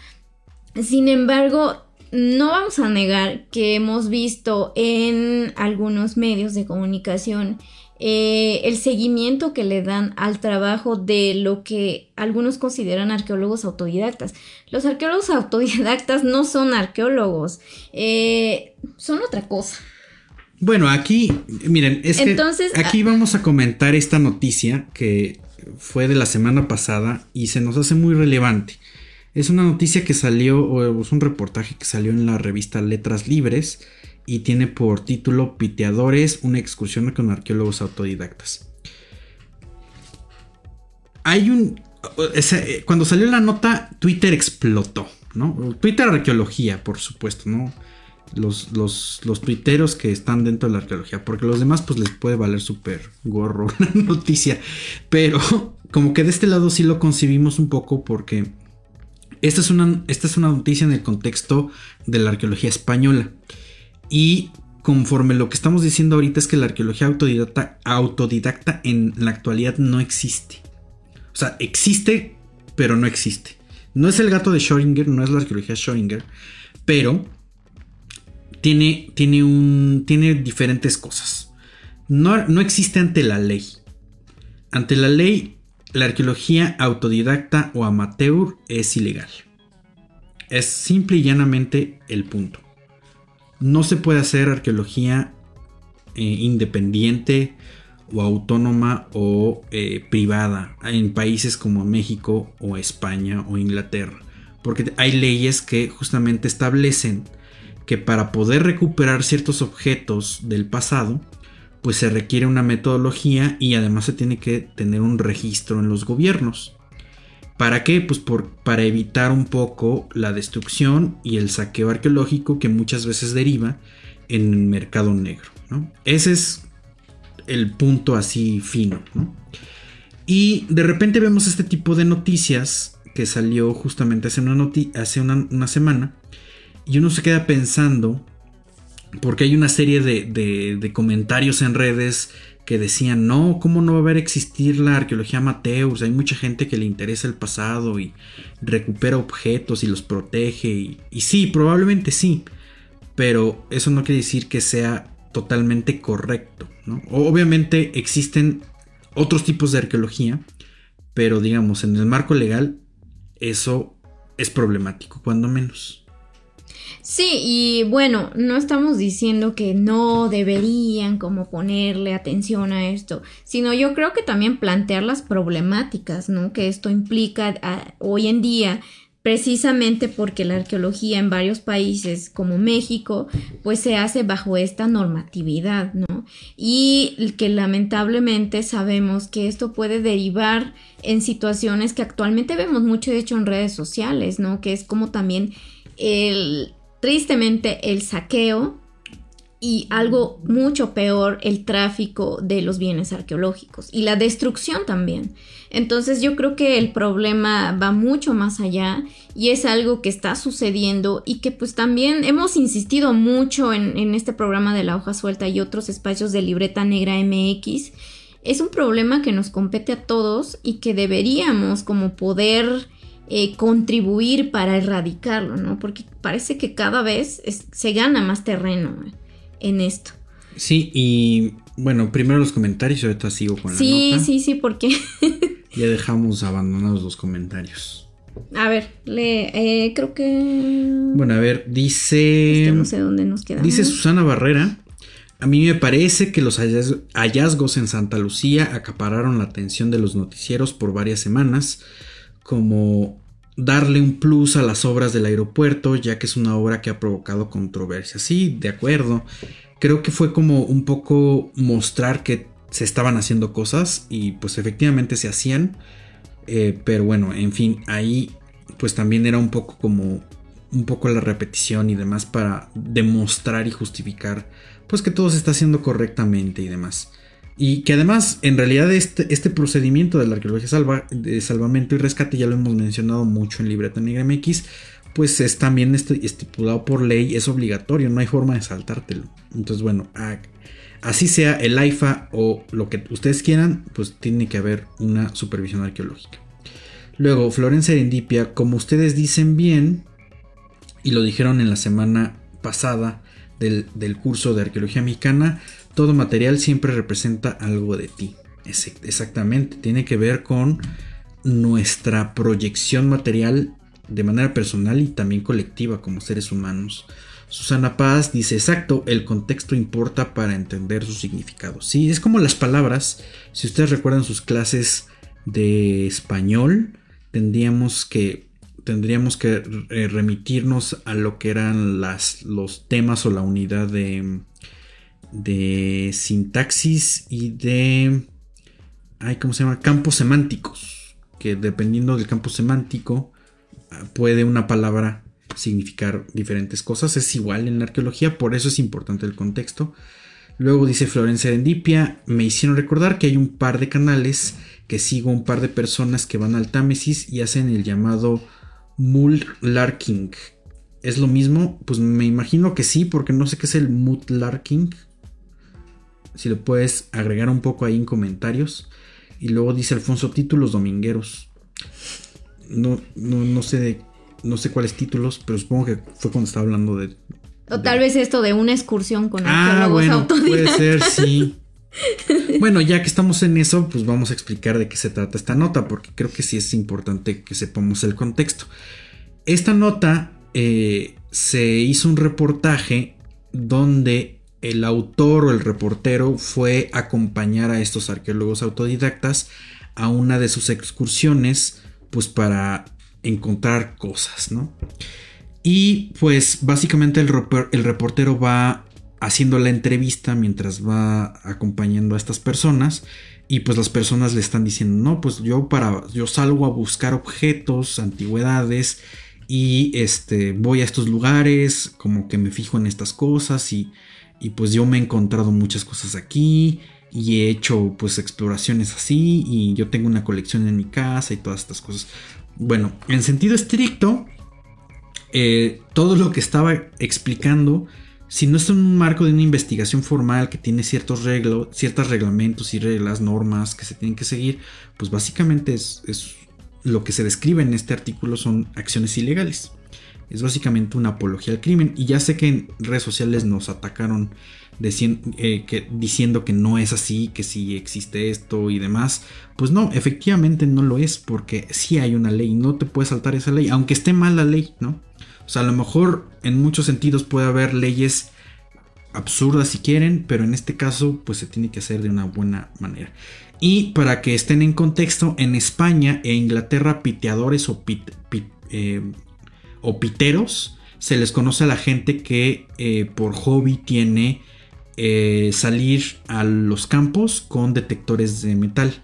Sin embargo, no vamos a negar que hemos visto en algunos medios de comunicación eh, el seguimiento que le dan al trabajo de lo que algunos consideran arqueólogos autodidactas. Los arqueólogos autodidactas no son arqueólogos, eh, son otra cosa. Bueno, aquí, miren, es que aquí vamos a comentar esta noticia que fue de la semana pasada y se nos hace muy relevante. Es una noticia que salió, o es un reportaje que salió en la revista Letras Libres y tiene por título Piteadores, una excursión con arqueólogos autodidactas. Hay un... Eh, cuando salió la nota, Twitter explotó, ¿no? Twitter arqueología, por supuesto, ¿no? Los, los, los tuiteros que están dentro de la arqueología, porque los demás pues les puede valer súper gorro la noticia, pero como que de este lado sí lo concibimos un poco porque esta es una, esta es una noticia en el contexto de la arqueología española. Y conforme lo que estamos diciendo ahorita es que la arqueología autodidacta, en la actualidad no existe. O sea, existe, pero no existe. No es el gato de Schrödinger, no es la arqueología Schrödinger, pero tiene, tiene diferentes cosas. No, no existe ante la ley. Ante la ley, la arqueología autodidacta o amateur es ilegal. Es simple y llanamente el punto no se puede hacer arqueología eh, independiente o autónoma o eh, privada en países como México o España o Inglaterra. Porque hay leyes que justamente establecen que para poder recuperar ciertos objetos del pasado, pues se requiere una metodología y además se tiene que tener un registro en los gobiernos. ¿Para qué? Pues por, para evitar un poco la destrucción y el saqueo arqueológico que muchas veces deriva en el mercado negro. Ese es el punto así fino. Y de repente vemos este tipo de noticias que salió justamente hace, una, hace una, semana y uno se queda pensando porque hay una serie de, de comentarios en redes que decían, no, ¿cómo no va a haber existir la arqueología amateur? Hay mucha gente que le interesa el pasado y recupera objetos y los protege. Y, sí, probablemente sí, pero eso no quiere decir que sea totalmente correcto. Obviamente existen otros tipos de arqueología, pero digamos, en el marco legal eso es problemático, cuando menos. Sí, y bueno, no estamos diciendo que no deberían como ponerle atención a esto, sino yo creo que también plantear las problemáticas, ¿no? Que esto implica ah, hoy en día precisamente porque la arqueología en varios países como México pues se hace bajo esta normatividad, ¿no? Y que lamentablemente sabemos que esto puede derivar en situaciones que actualmente vemos mucho de hecho en redes sociales, ¿no? Que es como también el tristemente el saqueo y algo mucho peor, el tráfico de los bienes arqueológicos y la destrucción también. Entonces yo creo que el problema va mucho más allá y es algo que está sucediendo y que pues también hemos insistido mucho en, en este programa de la hoja suelta y otros espacios de libreta negra MX. Es un problema que nos compete a todos y que deberíamos como poder eh, contribuir para erradicarlo, ¿no? Porque parece que cada vez se gana más terreno en esto. Sí, y bueno, primero los comentarios y ahorita sigo con sí, la nota. Sí, sí, sí, porque... ya dejamos abandonados los comentarios. A ver, lee, eh, creo que... Bueno, a ver, dice... No sé dónde nos quedamos. Dice Susana Barrera. A mí me parece que los hallazgos en Santa Lucía acapararon la atención de los noticieros por varias semanas, como darle un plus a las obras del aeropuerto, ya que es una obra que ha provocado controversia. Sí, de acuerdo. Creo que fue como un poco mostrar que se estaban haciendo cosas y pues efectivamente se hacían. Eh, pero bueno, en fin, ahí pues también era un poco como un poco la repetición y demás para demostrar y justificar pues que todo se está haciendo correctamente y demás. Y que además, en realidad, este, este procedimiento de la arqueología de salvamento y rescate, ya lo hemos mencionado mucho en Libreta Negra MX, pues es también estipulado por ley, es obligatorio, no hay forma de saltártelo. Entonces, bueno, así sea el AIFA o lo que ustedes quieran, pues tiene que haber una supervisión arqueológica. Luego, Florencia Serendipia, como ustedes dicen bien, y lo dijeron en la semana pasada, del, curso de arqueología mexicana, todo material siempre representa algo de ti. exactamente, tiene que ver con nuestra proyección material de manera personal y también colectiva como seres humanos. Susana Paz dice, exacto, el contexto importa para entender su significado. Sí, es como las palabras. Si ustedes recuerdan sus clases de español, tendríamos que tendríamos que eh, remitirnos a lo que eran las, los temas o la unidad de, de sintaxis y de... Ay, ¿Cómo se llama? Campos semánticos. Que dependiendo del campo semántico puede una palabra significar diferentes cosas. Es igual en la arqueología, por eso es importante el contexto. Luego dice Florencia Endipia, me hicieron recordar que hay un par de canales que sigo un par de personas que van al Támesis y hacen el llamado Larking. ¿Es lo mismo? Pues me imagino que sí, porque no sé qué es el Larking. Si lo puedes agregar un poco ahí en comentarios. Y luego dice Alfonso, títulos domingueros. No, no, sé de, no sé cuáles títulos, pero supongo que fue cuando estaba hablando de. O tal vez esto de una excursión con ah, bueno, Puede ser, sí. bueno, ya que estamos en eso, pues vamos a explicar de qué se trata esta nota, porque creo que sí es importante que sepamos el contexto. Esta nota eh, se hizo un reportaje donde el autor o el reportero fue acompañar a estos arqueólogos autodidactas a una de sus excursiones, pues para encontrar cosas, ¿no? Y pues básicamente el, el reportero va haciendo la entrevista mientras va acompañando a estas personas y pues las personas le están diciendo, "No, pues yo para yo salgo a buscar objetos, antigüedades y este voy a estos lugares, como que me fijo en estas cosas y y pues yo me he encontrado muchas cosas aquí y he hecho pues exploraciones así y yo tengo una colección en mi casa y todas estas cosas. Bueno, en sentido estricto, eh, todo lo que estaba explicando si no en un marco de una investigación formal que tiene ciertos reglos, ciertos reglamentos y reglas, normas que se tienen que seguir, pues básicamente es, lo que se describe en este artículo son acciones ilegales. Es básicamente una apología al crimen. Y ya sé que en redes sociales nos atacaron eh, diciendo que no es así, que sí existe esto y demás. Pues no, efectivamente no lo es, porque sí hay una ley, no te puedes saltar esa ley, aunque esté mal la ley, ¿no? O sea, a lo mejor en muchos sentidos puede haber leyes absurdas si quieren, pero en este caso pues se tiene que hacer de una buena manera. Y para que estén en contexto, en España e Inglaterra piteadores o, eh, piteros se les conoce a la gente que eh, por hobby tiene eh, salir a los campos con detectores de metal.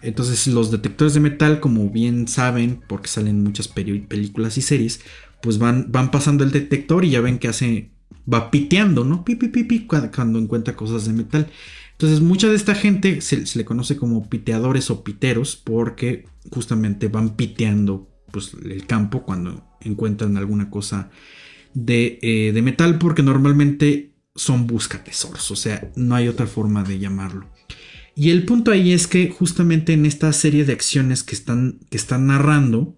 Entonces los detectores de metal, como bien saben, porque salen muchas películas y series, pues van, van pasando el detector y ya ven que hace, va piteando, ¿no? Pi, pi, pi, cuando, encuentra cosas de metal. Entonces, mucha de esta gente se, le conoce como piteadores o piteros porque justamente van piteando pues, el campo cuando encuentran alguna cosa de, eh, de metal porque normalmente son buscatesoros, o sea, no hay otra forma de llamarlo. Y el punto ahí es que justamente en esta serie de acciones que están, que están narrando,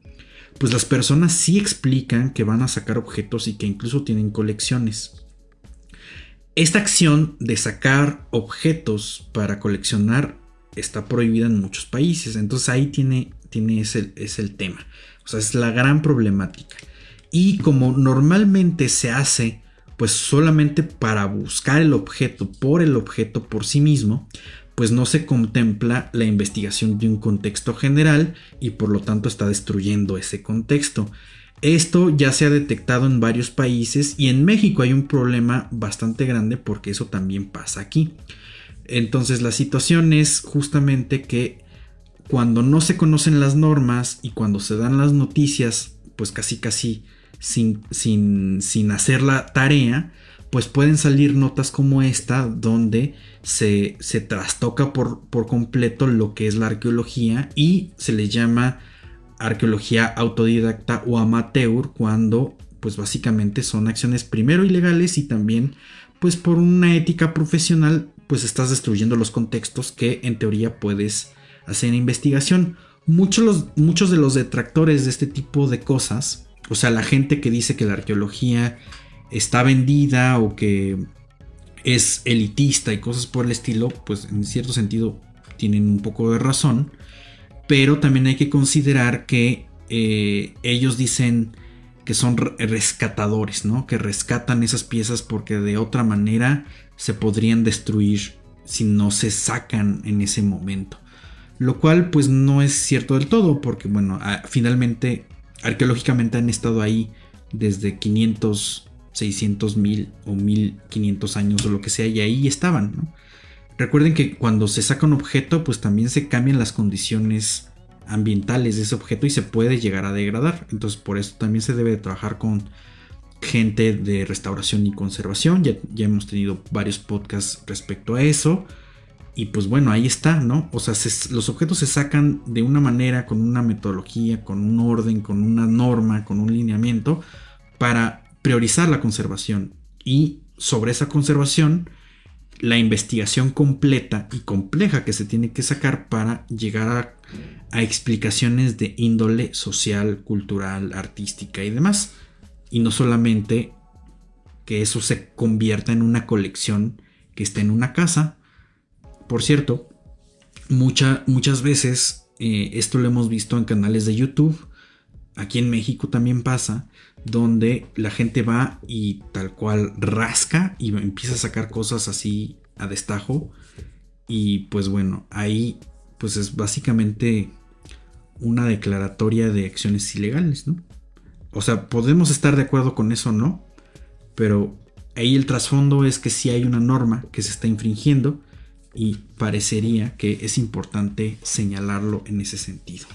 pues las personas sí explican que van a sacar objetos y que incluso tienen colecciones. esta acción de sacar objetos para coleccionar está prohibida en muchos países. Entonces ahí tiene, tiene ese, es el tema. O sea, es la gran problemática. Y como normalmente se hace pues solamente para buscar el objeto por el objeto por sí mismo, pues no se contempla la investigación de un contexto general y por lo tanto está destruyendo ese contexto. Esto ya se ha detectado en varios países y en México hay un problema bastante grande porque eso también pasa aquí. Entonces la situación es justamente que cuando no se conocen las normas y cuando se dan las noticias, pues casi casi sin, sin, sin hacer la tarea, pues pueden salir notas como esta donde se, se trastoca por, por, completo lo que es la arqueología y se le llama arqueología autodidacta o amateur cuando pues básicamente son acciones primero ilegales y también pues por una ética profesional pues estás destruyendo los contextos que en teoría puedes hacer investigación. Muchos, muchos de los detractores de este tipo de cosas, o sea, la gente que dice que la arqueología está vendida o que es elitista y cosas por el estilo, pues en cierto sentido tienen un poco de razón. Pero también hay que considerar que eh, ellos dicen que son rescatadores, ¿no? Que rescatan esas piezas porque de otra manera se podrían destruir si no se sacan en ese momento. Lo cual pues no es cierto del todo porque bueno, finalmente arqueológicamente han estado ahí desde 500, 600 mil o 1500 años o lo que sea y ahí estaban. Recuerden que cuando se saca un objeto, pues también se cambian las condiciones ambientales de ese objeto y se puede llegar a degradar. Entonces por eso también se debe trabajar con gente de restauración y conservación. Ya, ya hemos tenido varios podcasts respecto a eso. Y pues bueno, ahí está, ¿no? O sea, los objetos se sacan de una manera, con una metodología, con un orden, con una norma, con un lineamiento, para priorizar la conservación. Y sobre esa conservación, la investigación completa y compleja que se tiene que sacar para llegar a, explicaciones de índole social, cultural, artística y demás. Y no solamente que eso se convierta en una colección que esté en una casa. Por cierto, muchas veces eh, esto lo hemos visto en canales de YouTube. Aquí en México también pasa donde la gente va y tal cual rasca y empieza a sacar cosas así a destajo. Y pues bueno, ahí pues es básicamente una declaratoria de acciones ilegales, ¿no? O sea, podemos estar de acuerdo con eso, ¿no? Pero ahí el trasfondo es que si hay una norma que se está infringiendo y parecería que es importante señalarlo en ese sentido.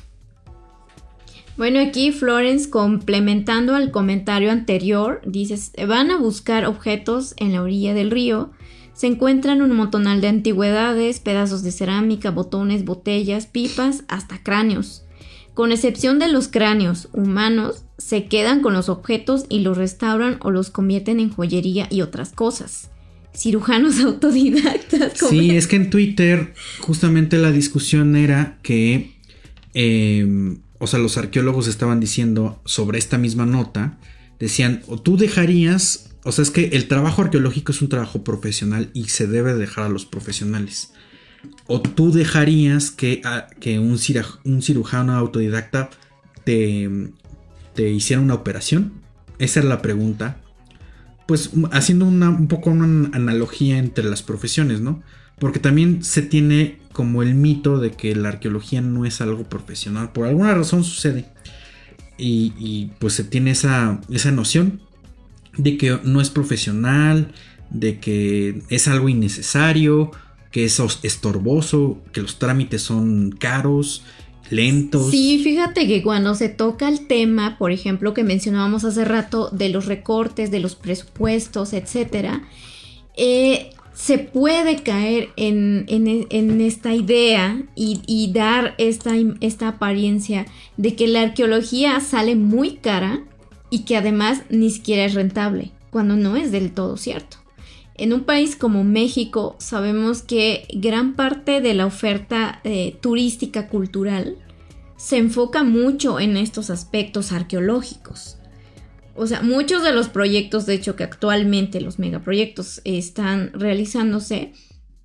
Bueno, aquí Florence, complementando al comentario anterior, dice, van a buscar objetos en la orilla del río, se encuentran un montonal de antigüedades, pedazos de cerámica, botones, botellas, pipas, hasta cráneos. Con excepción de los cráneos humanos, se quedan con los objetos y los restauran o los convierten en joyería y otras cosas. Cirujanos autodidactas. Sí, es que en Twitter justamente la discusión era que eh, o sea, los arqueólogos estaban diciendo sobre esta misma nota, decían, o tú dejarías, o sea, es que el trabajo arqueológico es un trabajo profesional y se debe dejar a los profesionales. O tú dejarías que, que un, cirujano autodidacta te, te hiciera una operación. Esa era la pregunta. Pues haciendo un poco una analogía entre las profesiones, ¿no? Porque también se tiene como el mito de que la arqueología no es algo profesional. Por alguna razón sucede. Y, pues se tiene esa, esa noción de que no es profesional, de que es algo innecesario, que es estorboso, que los trámites son caros, lentos. Sí, fíjate que cuando se toca el tema, por ejemplo, que mencionábamos hace rato, de los recortes, de los presupuestos, etcétera, eh, se puede caer en, esta idea y, dar esta, esta apariencia de que la arqueología sale muy cara y que además ni siquiera es rentable, cuando no es del todo cierto. En un país como México sabemos que gran parte de la oferta eh, turística cultural se enfoca mucho en estos aspectos arqueológicos. o sea, muchos de los proyectos, de hecho, que actualmente los megaproyectos están realizándose,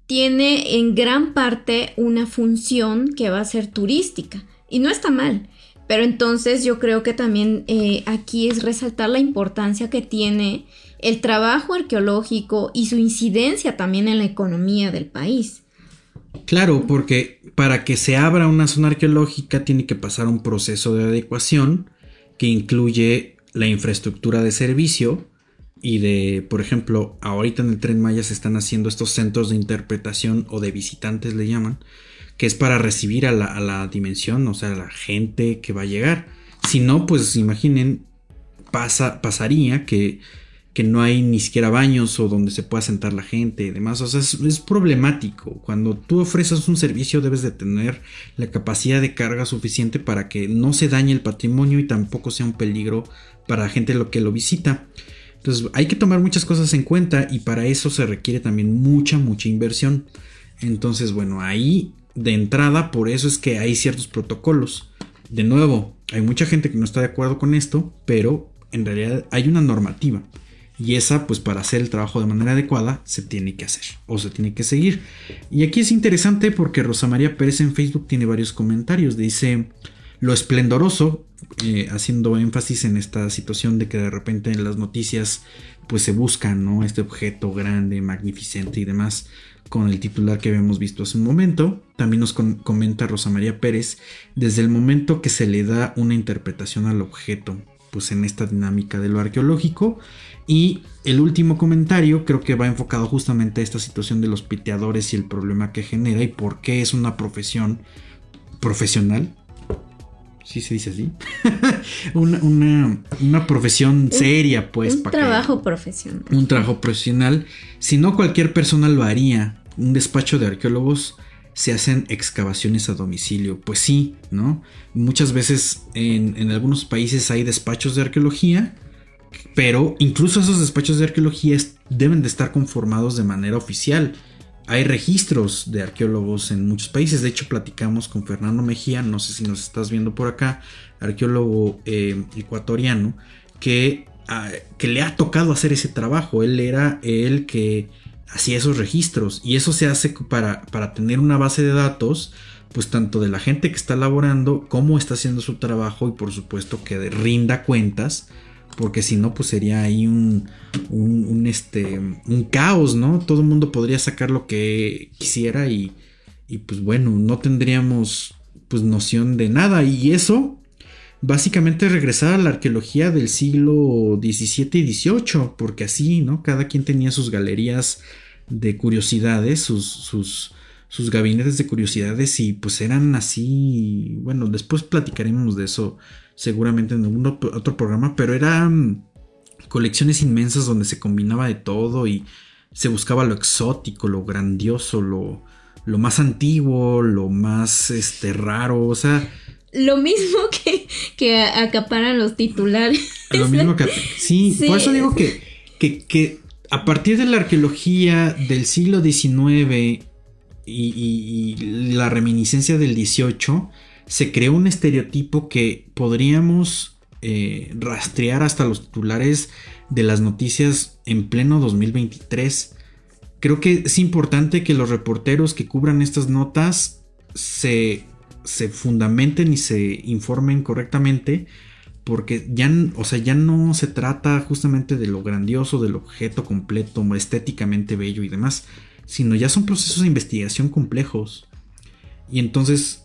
tiene en gran parte una función que va a ser turística. Y no está mal. Pero entonces yo creo que también eh, aquí es resaltar la importancia que tiene el trabajo arqueológico y su incidencia también en la economía del país. Claro, porque para que se abra una zona arqueológica tiene que pasar un proceso de adecuación que incluye la infraestructura de servicio y de, por ejemplo, ahorita en el tren Maya se están haciendo estos centros de interpretación o de visitantes le llaman, que es para recibir a la, dimensión, o sea, a la gente que va a llegar. Si no, pues imaginen, pasa, pasaría que, que, no hay ni siquiera baños o donde se pueda sentar la gente y demás. O sea, es, problemático. Cuando tú ofreces un servicio debes de tener la capacidad de carga suficiente para que no se dañe el patrimonio y tampoco sea un peligro para la gente lo que lo visita. Entonces hay que tomar muchas cosas en cuenta y para eso se requiere también mucha, mucha inversión. Entonces, bueno, ahí de entrada, por eso es que hay ciertos protocolos. De nuevo, hay mucha gente que no está de acuerdo con esto, pero en realidad hay una normativa. Y esa, pues para hacer el trabajo de manera adecuada, se tiene que hacer o se tiene que seguir. Y aquí es interesante porque Rosa María Pérez en Facebook tiene varios comentarios. Dice lo esplendoroso, eh, haciendo énfasis en esta situación de que de repente en las noticias pues se busca, ¿no? Este objeto grande, magnificente y demás con el titular que habíamos visto hace un momento. También nos comenta Rosa María Pérez, desde el momento que se le da una interpretación al objeto, pues en esta dinámica de lo arqueológico. Y el último comentario creo que va enfocado justamente a esta situación de los piteadores y el problema que genera y por qué es una profesión profesional. Sí se dice así. una, profesión seria, pues. Un trabajo profesional. Un trabajo profesional. Si no, cualquier persona lo haría. Un despacho de arqueólogos se hacen excavaciones a domicilio. Pues sí, ¿no? Muchas veces en, algunos países hay despachos de arqueología. Pero incluso esos despachos de arqueología deben de estar conformados de manera oficial hay registros de arqueólogos en muchos países. De hecho, platicamos con Fernando Mejía, no sé si nos estás viendo por acá, arqueólogo eh, ecuatoriano, que, ah, que le ha tocado hacer ese trabajo. Él era el que hacía esos registros y eso se hace para, para tener una base de datos pues tanto de la gente que está laborando como está haciendo su trabajo y por supuesto que rinda cuentas porque si no, pues sería ahí un, un, este, un caos, ¿no? Todo el mundo podría sacar lo que quisiera y, y pues bueno, no tendríamos pues noción de nada y eso básicamente regresar a la arqueología del siglo XVII y XVIII, porque así, ¿no? Cada quien tenía sus galerías de curiosidades, sus, sus, sus gabinetes de curiosidades y pues eran así, bueno, después platicaremos de eso seguramente en algún otro programa, pero eran colecciones inmensas donde se combinaba de todo y se buscaba lo exótico, lo grandioso, lo, lo más antiguo, lo más este, raro, o sea... Lo mismo que, que acaparan los titulares. Lo mismo que... Sí, por eso digo que, que, que, a partir de la arqueología del siglo XIX y, la reminiscencia del XVIII, se creó un estereotipo que podríamos eh, rastrear hasta los titulares de las noticias en pleno 2023. Creo que es importante que los reporteros que cubran estas notas se, se fundamenten y se informen correctamente porque ya, o sea, ya no se trata justamente de lo grandioso, del objeto completo, estéticamente bello y demás, sino ya son procesos de investigación complejos. Y entonces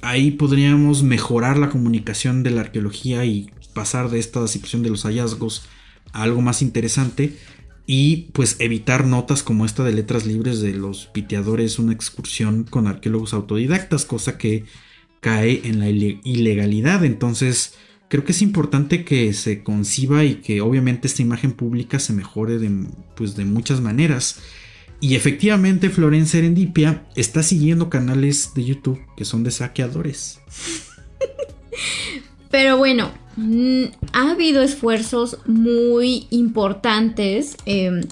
ahí podríamos mejorar la comunicación de la arqueología y pasar de esta situación de los hallazgos a algo más interesante y pues evitar notas como esta de letras libres de los piteadores, una excursión con arqueólogos autodidactas, cosa que cae en la ilegalidad. Entonces creo que es importante que se conciba y que obviamente esta imagen pública se mejore de, pues, de muchas maneras. Y efectivamente Florencia Serendipia está siguiendo canales de YouTube que son de saqueadores. Pero bueno, ha habido esfuerzos muy importantes em,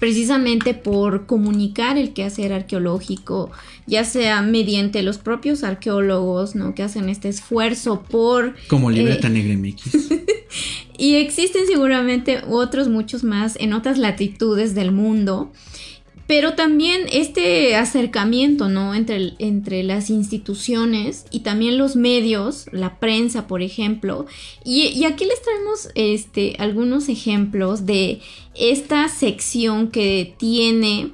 precisamente por comunicar el quehacer arqueológico, ya sea mediante los propios arqueólogos, ¿no? Que hacen este esfuerzo por... Como Libreta eh, Negra MX. y existen seguramente otros muchos más en otras latitudes del mundo. Pero también este acercamiento, ¿no? Entre, entre las instituciones y también los medios, la prensa, por ejemplo. Y, aquí les traemos este, algunos ejemplos de esta sección que tiene,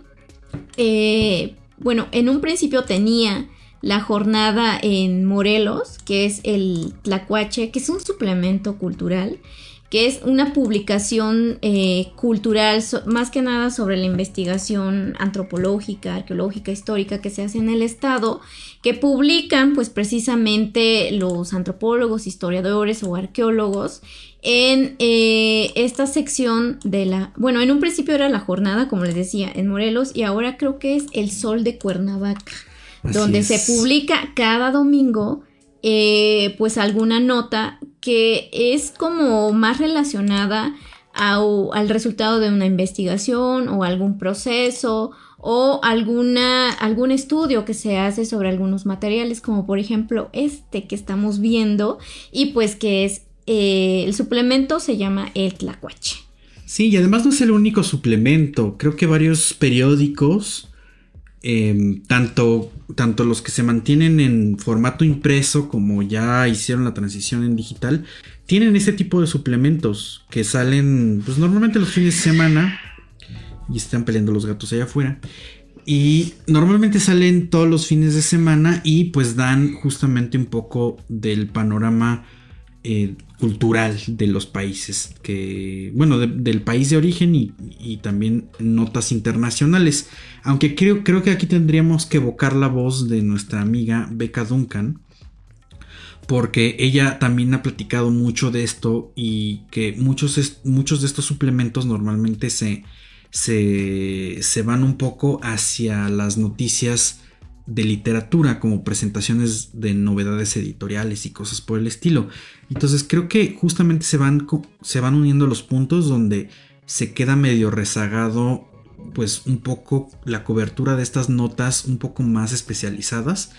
eh, bueno, en un principio tenía la jornada en Morelos, que es el Tlacuache, que es un suplemento cultural que es una publicación eh, cultural más que nada sobre la investigación antropológica, arqueológica, histórica que se hace en el estado, que publican pues precisamente los antropólogos, historiadores o arqueólogos en eh, esta sección de la, bueno, en un principio era la jornada, como les decía, en Morelos y ahora creo que es El Sol de Cuernavaca, donde se publica cada domingo eh, pues alguna nota que es como más relacionada al resultado de una investigación o algún proceso o alguna, algún estudio que se hace sobre algunos materiales, como por ejemplo este que estamos viendo, y pues que es eh, el suplemento se llama el tlacuache. Sí, y además no es el único suplemento, creo que varios periódicos Em, tanto, tanto los que se mantienen en formato impreso como ya hicieron la transición en digital, tienen este tipo de suplementos que salen pues normalmente los fines de semana y están peleando los gatos allá afuera. Y normalmente salen todos los fines de semana y pues dan justamente un poco del panorama eh, cultural de los países que, bueno, del país de origen y, también notas internacionales. Aunque creo, creo que aquí tendríamos que evocar la voz de nuestra amiga Becca Duncan, porque ella también ha platicado mucho de esto y que muchos, muchos de estos suplementos normalmente se, se, se van un poco hacia las noticias de literatura como presentaciones de novedades editoriales y cosas por el estilo. Entonces creo que justamente se van, se van uniendo los puntos donde se queda medio rezagado pues un poco la cobertura de estas notas un poco más especializadas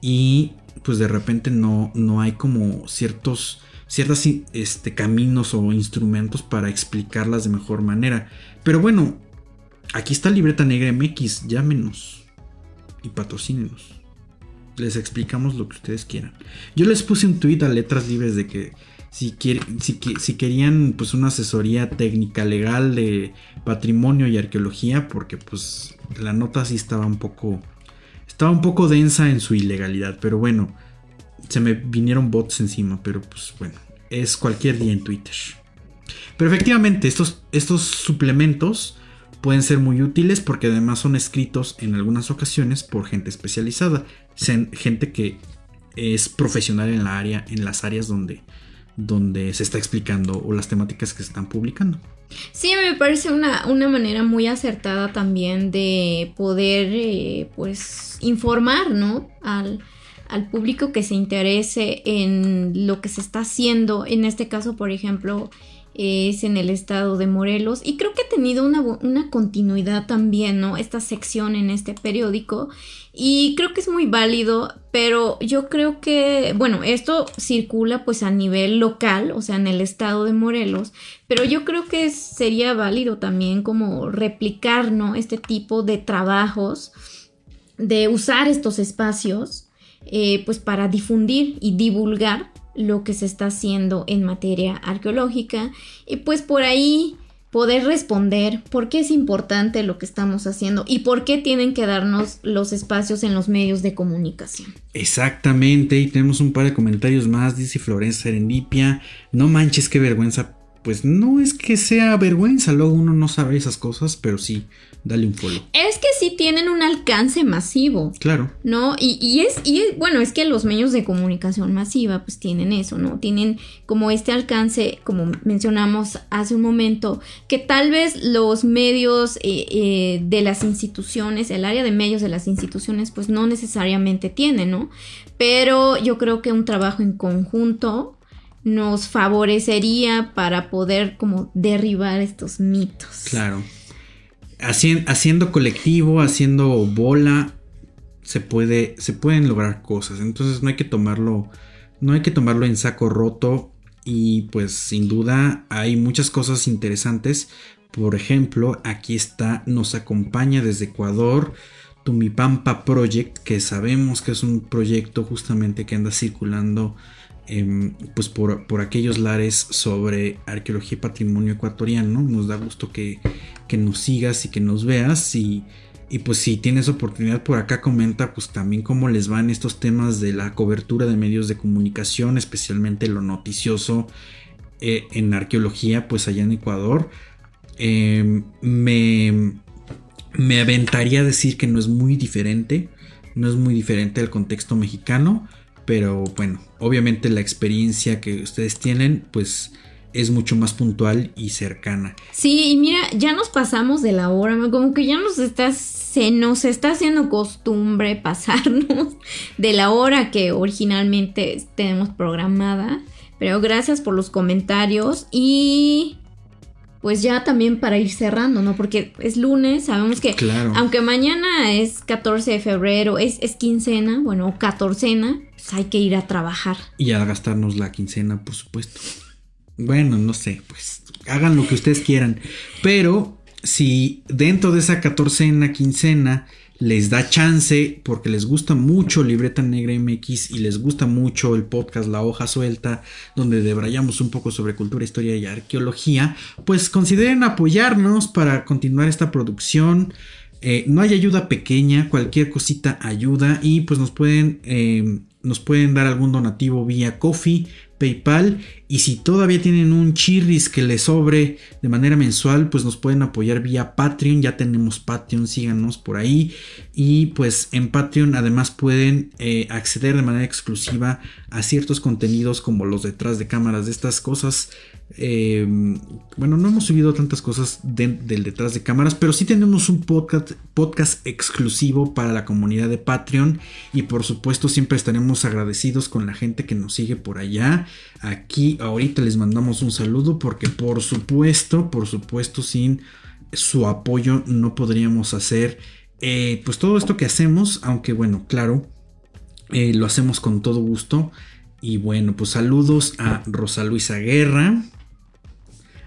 y pues de repente no, no hay como ciertos ciertos este, caminos o instrumentos para explicarlas de mejor manera. Pero bueno, aquí está Libreta Negra MX, llámenos y patrocínenos. Les explicamos lo que ustedes quieran. Yo les puse un tweet a letras libres de que si, si, querían pues una asesoría técnica legal de patrimonio y arqueología, porque pues la nota sí estaba un poco estaba un poco densa en su ilegalidad, pero bueno, se me vinieron bots encima, pero pues bueno, es cualquier día en Twitter. Pero efectivamente, estos, estos suplementos pueden ser muy útiles porque además son escritos en algunas ocasiones por gente especializada, gente que es profesional en la área, en las áreas donde, donde se está explicando o las temáticas que se están publicando. Sí, me parece una, una manera muy acertada también de poder eh, pues informar, ¿no? Al, al público que se interese en lo que se está haciendo, en este caso, por ejemplo, es en el estado de Morelos y creo que ha tenido una, continuidad también, ¿no? Esta sección en este periódico y creo que es muy válido, pero yo creo que, bueno, esto circula pues a nivel local, o sea, en el estado de Morelos, pero yo creo que sería válido también como replicar, ¿no? Este tipo de trabajos, de usar estos espacios, eh, pues para difundir y divulgar lo que se está haciendo en materia arqueológica y pues por ahí poder responder por qué es importante lo que estamos haciendo y por qué tienen que darnos los espacios en los medios de comunicación. Exactamente, y tenemos un par de comentarios más, dice Florencia Serendipia, no manches qué vergüenza, pues no es que sea vergüenza, luego uno no sabe esas cosas, pero sí, dale un follow. Es que sí tienen un alcance masivo. Claro. ¿No? Y, es, y bueno, es que los medios de comunicación masiva pues tienen eso, ¿no? Tienen como este alcance, como mencionamos hace un momento, que tal vez los medios eh, eh, de las instituciones, el área de medios de las instituciones pues no necesariamente tienen, ¿no? Pero yo creo que un trabajo en conjunto nos favorecería para poder como derribar estos mitos. Claro haciendo colectivo, haciendo bola, se, puede, se pueden lograr cosas. Entonces no hay que tomarlo, no hay que tomarlo en saco roto y pues sin duda hay muchas cosas interesantes. Por ejemplo, aquí está, nos acompaña desde Ecuador Tumipampa Project, que sabemos que es un proyecto justamente que anda circulando em, pues por, aquellos lares sobre arqueología y patrimonio ecuatoriano. Nos da gusto que, que nos sigas y que nos veas y y pues si tienes oportunidad por acá comenta pues también cómo les van estos temas de la cobertura de medios de comunicación, especialmente lo noticioso eh, en arqueología pues allá en Ecuador. Em, me, me aventaría a decir que no es muy diferente, no es muy diferente al contexto mexicano, pero bueno, obviamente la experiencia que ustedes tienen pues es mucho más puntual y cercana. Sí, y mira, ya nos pasamos de la hora, como que ya nos estás, se nos está haciendo costumbre pasarnos de la hora que originalmente tenemos programada. Pero gracias por los comentarios y pues ya también para ir cerrando, ¿no? Porque es lunes, sabemos que aunque mañana es 14 de febrero, es, es quincena, bueno, catorcena, pues hay que ir a trabajar. Y a gastarnos la quincena, por supuesto. Bueno, no sé, pues hagan lo que ustedes quieran. Pero si dentro de esa catorcena, quincena, les da chance porque les gusta mucho Libreta Negra MX y les gusta mucho el podcast La Hoja Suelta, donde debrayamos un poco sobre cultura, historia y arqueología, pues consideren apoyarnos para continuar esta producción. Eh, no hay ayuda pequeña, cualquier cosita ayuda y pues nos pueden, eh, nos pueden dar algún donativo vía Coffee, PayPal y si todavía tienen un chirris que les sobre de manera mensual, pues nos pueden apoyar vía Patreon. Ya tenemos Patreon, síganos por ahí. Y pues en Patreon además pueden eh, acceder de manera exclusiva a ciertos contenidos como los detrás de cámaras de estas cosas. Em, bueno, no hemos subido tantas cosas del detrás de cámaras, pero sí tenemos un podcast, podcast exclusivo para la comunidad de Patreon. Y por supuesto siempre estaremos agradecidos con la gente que nos sigue por allá. Aquí ahorita les mandamos un saludo porque por supuesto, por supuesto, sin su apoyo no podríamos hacer eh, pues todo esto que hacemos, aunque bueno, claro, eh, lo hacemos con todo gusto. Y bueno, pues saludos a Rosa Luisa Guerra,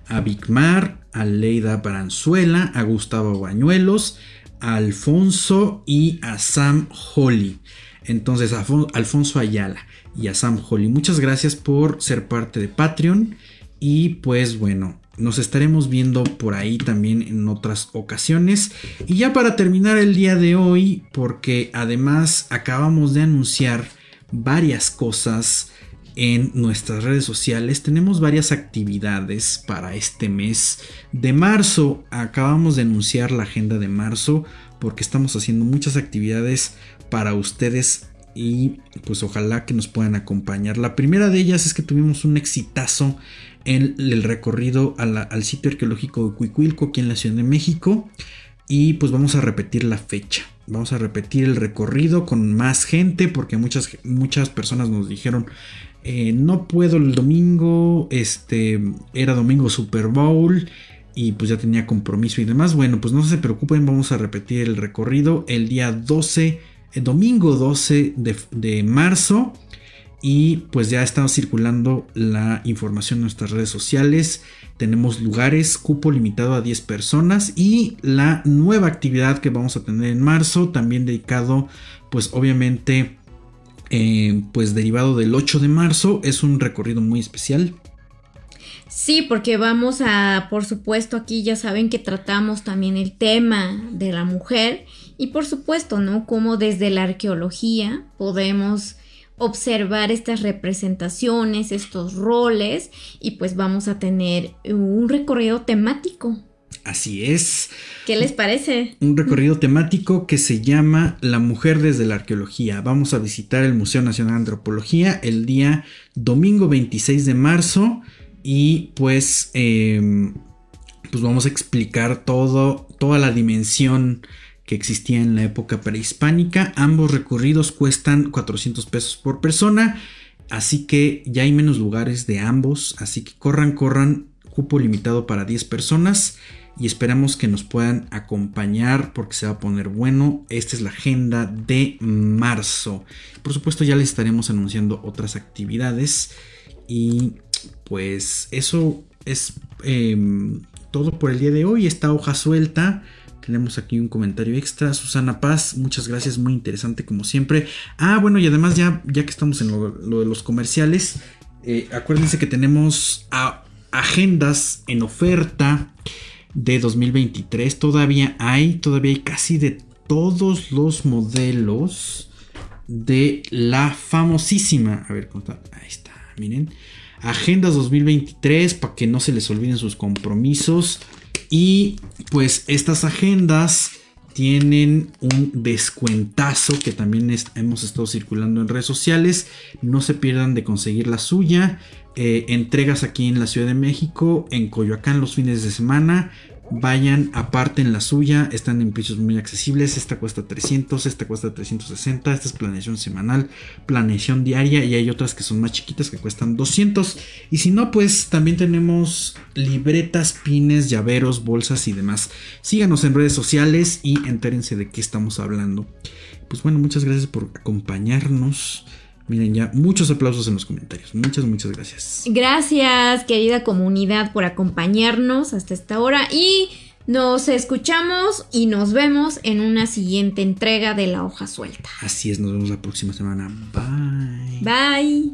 a Vicmar, a Leida Baranzuela, a Gustavo Bañuelos, a Alfonso y a Sam Holly. Entonces, Alfonso Ayala y a Sam Holly. Muchas gracias por ser parte de Patreon. Y pues bueno, nos estaremos viendo por ahí también en otras ocasiones. Y ya para terminar el día de hoy, porque además acabamos de anunciar varias cosas en nuestras redes sociales. Tenemos varias actividades para este mes de marzo. Acabamos de anunciar la agenda de marzo porque estamos haciendo muchas actividades para ustedes y pues ojalá que nos puedan acompañar. La primera de ellas es que tuvimos un exitazo en el recorrido al sitio arqueológico de Cuicuilco aquí en la Ciudad de México y pues vamos a repetir la fecha. Vamos a repetir el recorrido con más gente porque muchas, muchas personas nos dijeron eh, no puedo el domingo, este era domingo Super Bowl y pues ya tenía compromiso y demás. Bueno, pues no se preocupen, vamos a repetir el recorrido el día 12 el domingo 12 de, marzo. Y pues ya está circulando la información en nuestras redes sociales. Tenemos lugares, cupo limitado a 10 personas. Y la nueva actividad que vamos a tener en marzo, también dedicado, pues obviamente, eh, pues derivado del 8 de marzo, es un recorrido muy especial. Sí, porque vamos a, por supuesto, aquí ya saben que tratamos también el tema de la mujer y por supuesto, ¿no? Como desde la arqueología podemos observar estas representaciones, estos roles y pues vamos a tener un recorrido temático. Así es. ¿Qué les parece? Un recorrido temático que se llama La mujer desde la arqueología. Vamos a visitar el Museo Nacional de Antropología el día domingo 26 de marzo y pues, em, pues vamos a explicar todo, toda la dimensión que existía en la época prehispánica. Ambos recorridos cuestan 400 pesos por persona. Así que ya hay menos lugares de ambos. Así que corran, corran. Cupo limitado para 10 personas. Y esperamos que nos puedan acompañar porque se va a poner bueno. Esta es la agenda de marzo. Por supuesto ya les estaremos anunciando otras actividades. Y pues eso es em, todo por el día de hoy. Esta hoja suelta. Tenemos aquí un comentario extra. Susana Paz, muchas gracias, muy interesante como siempre. Ah, bueno, y además ya, ya que estamos en lo, de los comerciales, eh, acuérdense que tenemos agendas en oferta de 2023. Todavía hay, todavía hay casi de todos los modelos de la famosísima. A ver, ¿cómo está? Ahí está, miren. Agendas 2023 para que no se les olviden sus compromisos. Y pues estas agendas tienen un descuentazo que también hemos estado circulando en redes sociales. No se pierdan de conseguir la suya. Eh, entregas aquí en la Ciudad de México, en Coyoacán los fines de semana Vayan, aparte en la suya, están en precios muy accesibles. Esta cuesta 300, esta cuesta 360. Esta es planeación semanal, planeación diaria y hay otras que son más chiquitas que cuestan 200. Y si no, pues también tenemos libretas, pines, llaveros, bolsas y demás. Síganos en redes sociales y entérense de qué estamos hablando. Pues bueno, muchas gracias por acompañarnos. Miren ya, muchos aplausos en los comentarios. Muchas, muchas gracias. Gracias, querida comunidad, por acompañarnos hasta esta hora. Y nos escuchamos y nos vemos en una siguiente entrega de la hoja suelta. Así es, nos vemos la próxima semana. Bye. Bye.